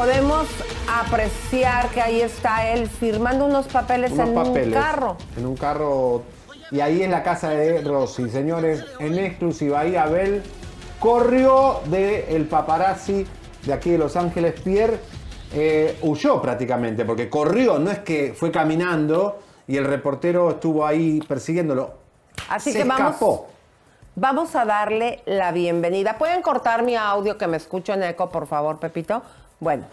Podemos apreciar que ahí está él firmando unos papeles Unos en papeles un carro. En un carro. Y ahí es la casa de Rosy. Señores, en exclusiva, ahí Abel corrió del paparazzi de aquí de Los Ángeles. Pierre eh, huyó prácticamente, porque corrió, no es que fue caminando y el reportero estuvo ahí persiguiéndolo. Así Se que vamos, escapó. vamos a darle la bienvenida. ¿Pueden cortar mi audio que me escucho en eco, por favor, Pepito? Bueno,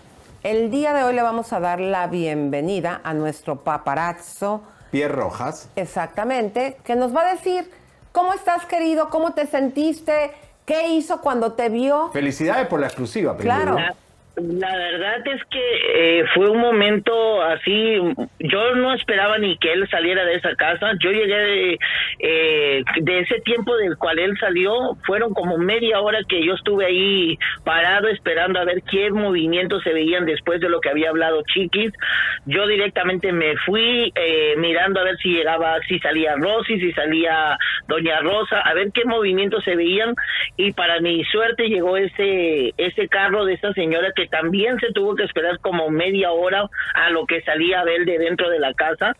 el día de hoy le vamos a dar la bienvenida a nuestro paparazzo, Pierre Rojas. exactamente, que nos va a decir cómo estás, querido, cómo te sentiste, qué hizo cuando te vio. Felicidades por la exclusiva, primero. Claro. La, verdad es que eh, fue un momento así, yo no esperaba ni que él saliera de esa casa, yo llegué de, eh, de ese tiempo del cual él salió, fueron como media hora que yo estuve ahí parado esperando a ver qué movimientos se veían después de lo que había hablado Chiquis, yo directamente me fui eh, mirando a ver si llegaba, si salía Rosy, si salía Doña Rosa, a ver qué movimientos se veían y para mi suerte llegó ese ese carro de esa señora que también se tuvo que esperar como media hora a lo que salía Abel de dentro de la casa.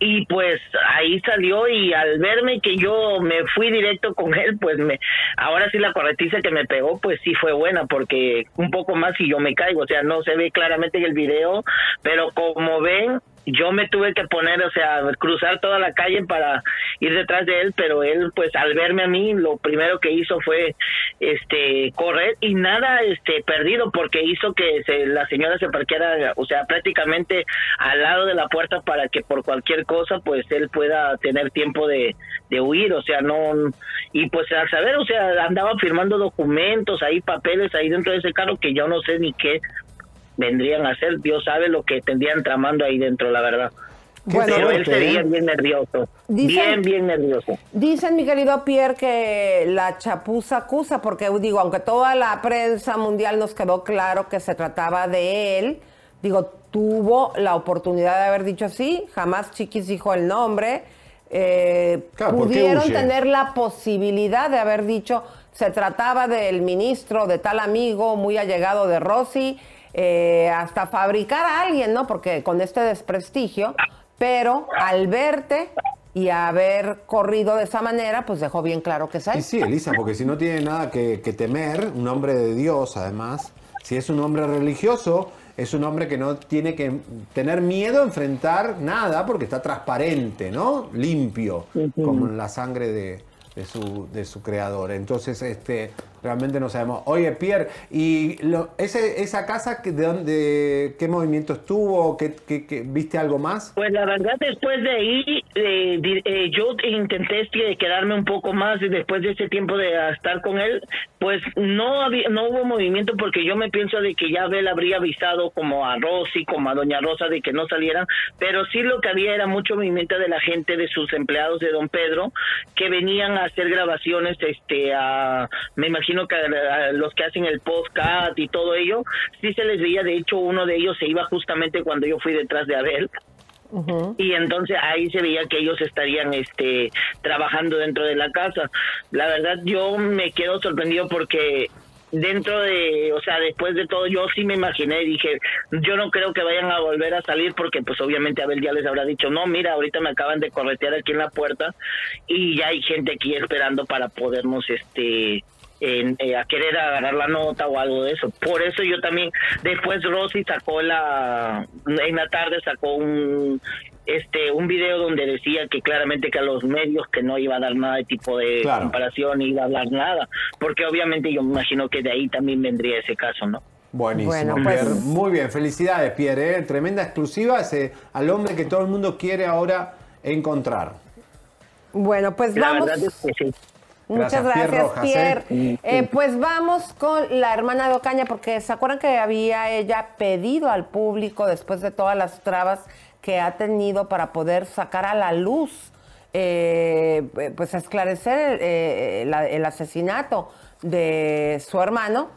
Y pues ahí salió y al verme que yo me fui directo con él, pues me ahora sí la corretiza que me pegó, pues sí fue buena porque un poco más y yo me caigo, o sea, no se ve claramente en el video, pero como ven, yo me tuve que poner, o sea, cruzar toda la calle para ir detrás de él, pero él, pues, al verme a mí, lo primero que hizo fue, este, correr y nada, este, perdido, porque hizo que se, la señora se parqueara, o sea, prácticamente al lado de la puerta para que por cualquier cosa, pues, él pueda tener tiempo de, de huir, o sea, no, y pues, al saber, o sea, andaba firmando documentos, ahí papeles ahí dentro de ese carro que yo no sé ni qué vendrían a hacer, Dios sabe lo que tendrían tramando ahí dentro, la verdad. Bueno, Pero él sería bien nervioso, Dicen- bien, bien nervioso. Dicen, mi querido Pierre, que la chapuza acusa, porque digo, aunque toda la prensa mundial nos quedó claro que se trataba de él, digo, tuvo la oportunidad de haber dicho sí, jamás Chiquis dijo el nombre, eh, Claro, ¿por qué pudieron tener la posibilidad de haber dicho se trataba del ministro, de tal amigo muy allegado de Rossi, eh, hasta fabricar a alguien, ¿no? Porque con este desprestigio, pero al verte y haber corrido de esa manera, pues dejó bien claro que es él. Y sí, Elisa, porque si no tiene nada que, que temer, un hombre de Dios además, si es un hombre religioso, es un hombre que no tiene que tener miedo a enfrentar nada porque está transparente, ¿no? Limpio, como en la sangre de, de su, de su creador. Entonces, este, realmente no sabemos. Oye, Pierre, ¿y lo- ese, esa casa de dónde, qué movimiento estuvo? ¿Qué, ¿Viste algo más? Pues la verdad, después de ahí, eh, eh, yo intenté quedarme un poco más y después de ese tiempo de estar con él, pues no había, no hubo movimiento porque yo me pienso de que ya Abel habría avisado como a Rosy, como a Doña Rosa de que no salieran, pero sí lo que había era mucho movimiento de la gente, de sus empleados de Don Pedro, que venían a hacer grabaciones, este, a, me imagino que a, a los que hacen el podcast y todo ello, sí se les veía, de hecho uno de ellos se iba justamente cuando yo fui detrás de Abel. Y entonces ahí se veía que ellos estarían este trabajando dentro de la casa. La verdad yo me quedo sorprendido porque dentro de, o sea, después de todo, yo sí me imaginé, dije, yo no creo que vayan a volver a salir porque pues obviamente Abel ya les habrá dicho, no, mira, ahorita me acaban de corretear aquí en la puerta y ya hay gente aquí esperando para podernos, este, en, eh, a querer agarrar la nota o algo de eso. Por eso yo también, después Rosy sacó la, en la tarde sacó un, este, un video donde decía que claramente que a los medios que no iba a dar nada de tipo de Claro. comparación, iba a hablar nada, porque obviamente yo me imagino que de ahí también vendría ese caso, ¿no? Buenísimo, Bueno, pues- Pierre. Muy bien, felicidades, Pierre. ¿eh? Tremenda exclusiva ese, al hombre que todo el mundo quiere ahora encontrar. Bueno, pues La vamos. verdad es que sí. Muchas Gracias, gracias, Pierre Rojas, Pierre. ¿eh? Eh, pues vamos con la hermana de Ocaña, porque se acuerdan que había ella pedido al público, después de todas las trabas que ha tenido para poder sacar a la luz, eh, pues esclarecer el, eh, la- el asesinato de su hermano,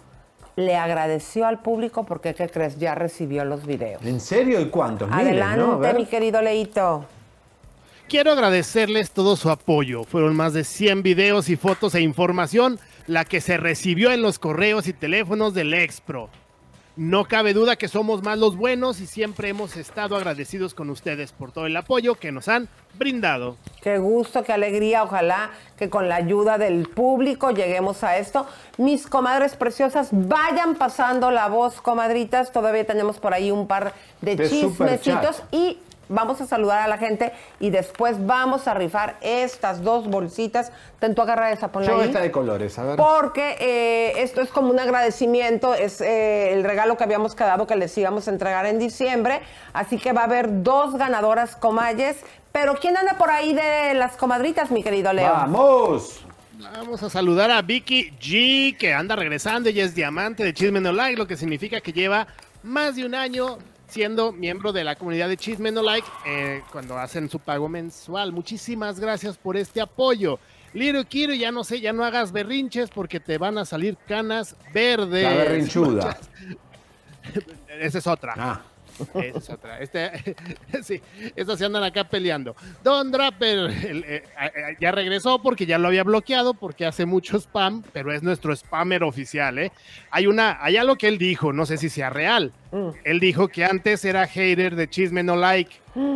le agradeció al público porque, ¿qué crees? Ya recibió los videos. ¿En serio? ¿Y cuántos? Adelante, mi querido Leito. Quiero agradecerles todo su apoyo. Fueron más de 100 videos y fotos e información la que se recibió en los correos y teléfonos del Expro. No cabe duda que somos más los buenos y siempre hemos estado agradecidos con ustedes por todo el apoyo que nos han brindado. Qué gusto, qué alegría. Ojalá que con la ayuda del público lleguemos a esto. Mis comadres preciosas, vayan pasando la voz, comadritas. Todavía tenemos por ahí un par de, De chismecitos y vamos a saludar a la gente y después vamos a rifar estas dos bolsitas. Ten tú agarra esa, ponla Yo ahí. esta de colores, a ver. Porque eh, esto es como un agradecimiento, es eh, el regalo que habíamos quedado que les íbamos a entregar en diciembre. Así que va a haber dos ganadoras comayes. Pero ¿quién anda por ahí de las comadritas, mi querido Leo? ¡Vamos! Vamos a saludar a Vicky G, que anda regresando. Ella es diamante de Chisme No Like, lo que significa que lleva más de un año siendo miembro de la comunidad de Chisme No Like eh, cuando hacen su pago mensual. Muchísimas gracias por este apoyo. Liro Kiro, ya no sé, ya no hagas berrinches porque te van a salir canas verdes. La berrinchuda. Esa es otra. Ah. Esa es otra. Este, sí, estas se andan acá peleando. Don Draper el, eh, ya regresó porque ya lo había bloqueado porque hace mucho spam, pero es nuestro spammer oficial, ¿eh? Hay una, hay algo que él dijo, no sé si sea real. Mm. Él dijo que antes era hater de Chisme No Like,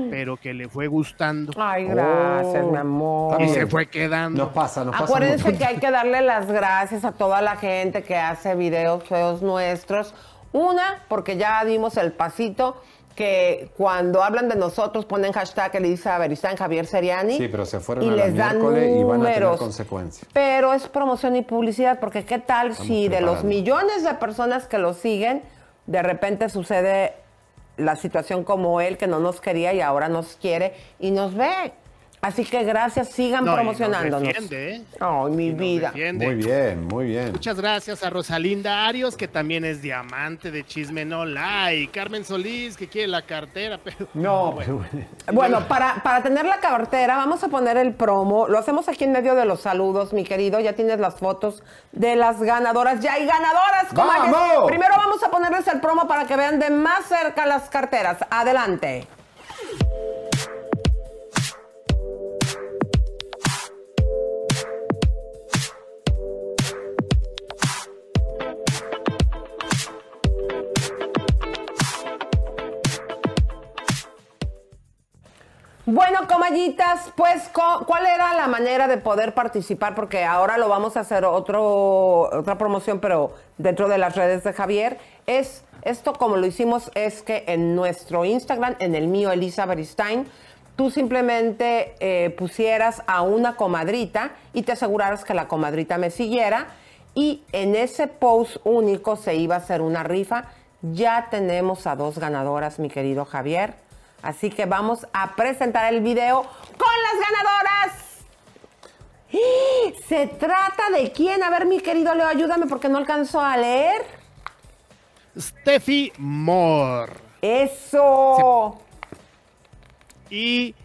pero que le fue gustando. Ay, gracias, mi amor. Y se fue quedando. Nos pasa, nos pasa. Acuérdense que hay que darle las gracias a toda la gente que hace videos feos nuestros. Una, porque ya dimos el pasito que cuando hablan de nosotros ponen hashtag Elisa Beristain, Javier Seriani. Sí, pero se fueron y a la les dan miércoles y van a tener números. consecuencias. Pero es promoción y publicidad, porque qué tal si de los millones de personas que lo siguen, de repente sucede la situación como él, que no nos quería y ahora nos quiere y nos ve. Así que gracias, sigan No, y nos promocionándonos. defiende, ¿eh? Ay, mi vida. defiende. Muy bien, muy bien. Muchas gracias a Rosalinda Arios, que también es diamante de Chisme No Like. Carmen Solís, que quiere la cartera, pero... No, Bueno, para, para tener la cartera, vamos a poner el promo. Lo hacemos aquí en medio de los saludos, mi querido. Ya tienes las fotos de las ganadoras. ¡Ya hay ganadoras! ¡Vamos! Primero vamos a ponerles el promo para que vean de más cerca las carteras. Adelante. Bueno, comallitas, pues, ¿cuál era la manera de poder participar? Porque ahora lo vamos a hacer otro, otra promoción, pero dentro de las redes de Javier. Es esto como lo hicimos, es que en nuestro Instagram, en el mío, Elisa Beristain, tú simplemente eh, pusieras a una comadrita y te aseguraras que la comadrita me siguiera. Y en ese post único se iba a hacer una rifa. Ya tenemos a dos ganadoras, mi querido Javier. Así que vamos a presentar el video con las ganadoras. Se trata de quién? A ver, mi querido Leo, ayúdame porque no alcanzo a leer. Steffi Moore. Eso. Y,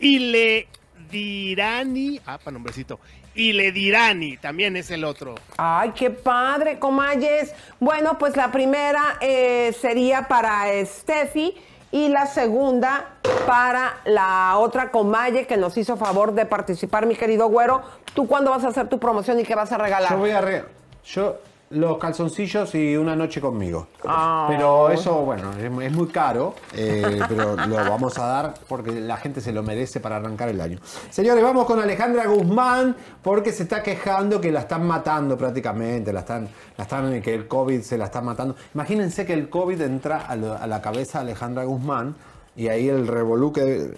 y le dirani, ah, para nombrecito, y le dirani, también es el otro. Ay, qué padre, comayes. Bueno, pues la primera eh, sería para Steffi y la segunda para la otra comalle que nos hizo favor de participar, mi querido güero. ¿Tú cuándo vas a hacer tu promoción y qué vas a regalar? Yo voy a re- Yo los calzoncillos y una noche conmigo. Ah. Pero eso, bueno, es, es muy caro, eh, pero lo vamos a dar porque la gente se lo merece para arrancar el año. Señores, vamos con Alejandra Guzmán porque se está quejando que la están matando prácticamente, la están, la están, que el COVID se la está matando. Imagínense que el COVID entra a, lo- a la cabeza de Alejandra Guzmán y ahí el revolú que,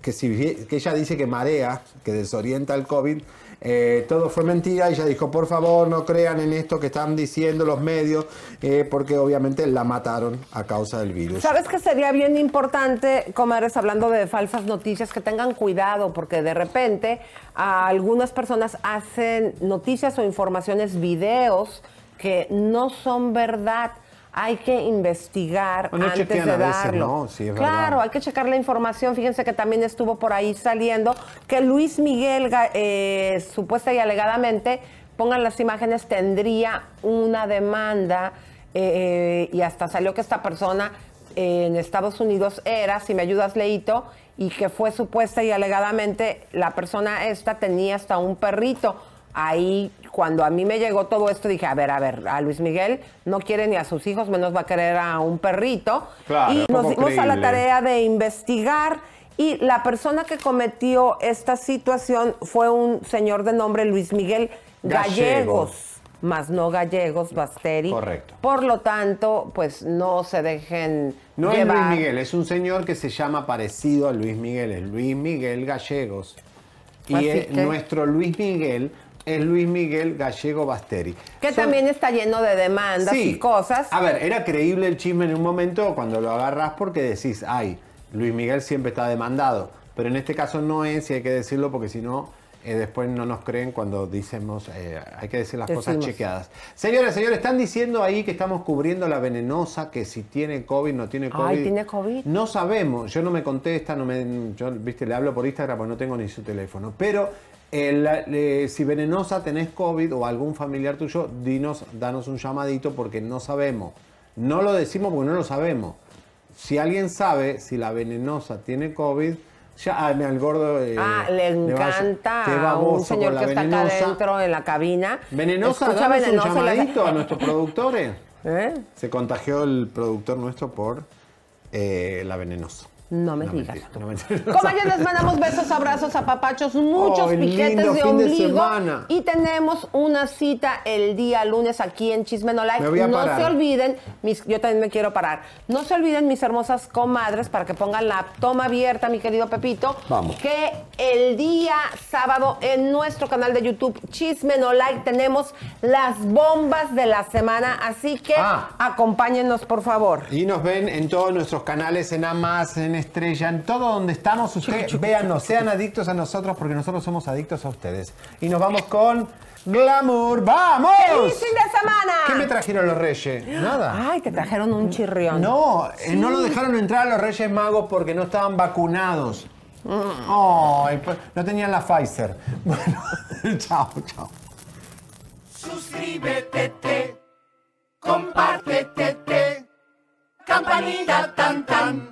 que, si, que ella dice que marea, que desorienta el COVID, eh, todo fue mentira. Ella dijo, por favor, no crean en esto que están diciendo los medios, eh, porque obviamente la mataron a causa del virus. ¿Sabes que sería bien importante, comadres, hablando de falsas noticias, que tengan cuidado, porque de repente algunas personas hacen noticias o informaciones, videos que no son verdad. Hay que investigar Bueno, antes de veces, darlo. ¿no? Sí, es claro, verdad. hay que checar la información. Fíjense que también estuvo por ahí saliendo que Luis Miguel, eh, supuesta y alegadamente, pongan las imágenes, tendría una demanda eh, y hasta salió que esta persona eh, en Estados Unidos era, si me ayudas, Leito, y que fue supuesta y alegadamente la persona esta tenía hasta un perrito. Ahí, cuando a mí me llegó todo esto, dije, a ver, a ver, a Luis Miguel no quiere ni a sus hijos, menos va a querer a un perrito. Claro, y nos dimos a la tarea de investigar y la persona que cometió esta situación fue un señor de nombre Luis Miguel Gallegos, Gallegos. más no Gallegos Basteri. Correcto. Por lo tanto, pues no se dejen No es llevar. Luis Miguel, es un señor que se llama parecido a Luis Miguel, es Luis Miguel Gallegos. Y que- nuestro Luis Miguel es Luis Miguel Gallego Basteri. Que Son- también está lleno de demandas Sí. y cosas. A ver, era creíble el chisme en un momento cuando lo agarras porque decís, ay, Luis Miguel siempre está demandado. Pero en este caso no es y hay que decirlo porque si no, eh, después no nos creen cuando decimos, eh, hay que decir las cosas chequeadas. Señores, señores, están diciendo ahí que estamos cubriendo la venenosa, que si tiene COVID, no tiene COVID. Ay, ¿tiene COVID? No sabemos, yo no me contesta, no me, yo, viste, le hablo por Instagram porque no tengo ni su teléfono. Pero eh, le- si venenosa tenés COVID o algún familiar tuyo, dinos, danos un llamadito porque no sabemos. No lo decimos porque no lo sabemos. Si alguien sabe si la venenosa tiene COVID, ya ah, el gordo. eh, Ah, le encanta qué a un señor que está acá adentro en la cabina. Venenosa, Escucha danos Venenosa un le llamadito a nuestros productores. ¿Eh? Se contagió el productor nuestro por la venenosa. No me No, digas. mentira, no, mentira. Como ya les mandamos besos, abrazos, apapachos, muchos piquetes de ombligo. y tenemos una cita el día lunes aquí en Chisme No Like. Me voy a no parar. se olviden, mis, yo también me quiero parar. No se olviden, mis hermosas comadres, para que pongan la toma abierta, mi querido Pepito. Vamos. Que el día sábado en nuestro canal de YouTube Chisme No Like tenemos las bombas de la semana. Así que Ah. acompáñennos, por favor. Y nos ven en todos nuestros canales, en Amas, en Estrella, en todo donde estamos. Ustedes véanos, sean adictos a nosotros porque nosotros somos adictos a ustedes. Y nos vamos con Glamour. ¡Vamos! ¡Feliz fin de semana! ¿Qué me trajeron los reyes? Nada. Ay, te trajeron un chirrión. No, eh, Sí. no lo dejaron entrar a los Reyes Magos porque no estaban vacunados. Mm. Pues, no tenían la Pfizer. Bueno, chao, chao. Suscríbete, te, compártete, te, campanita tan tan.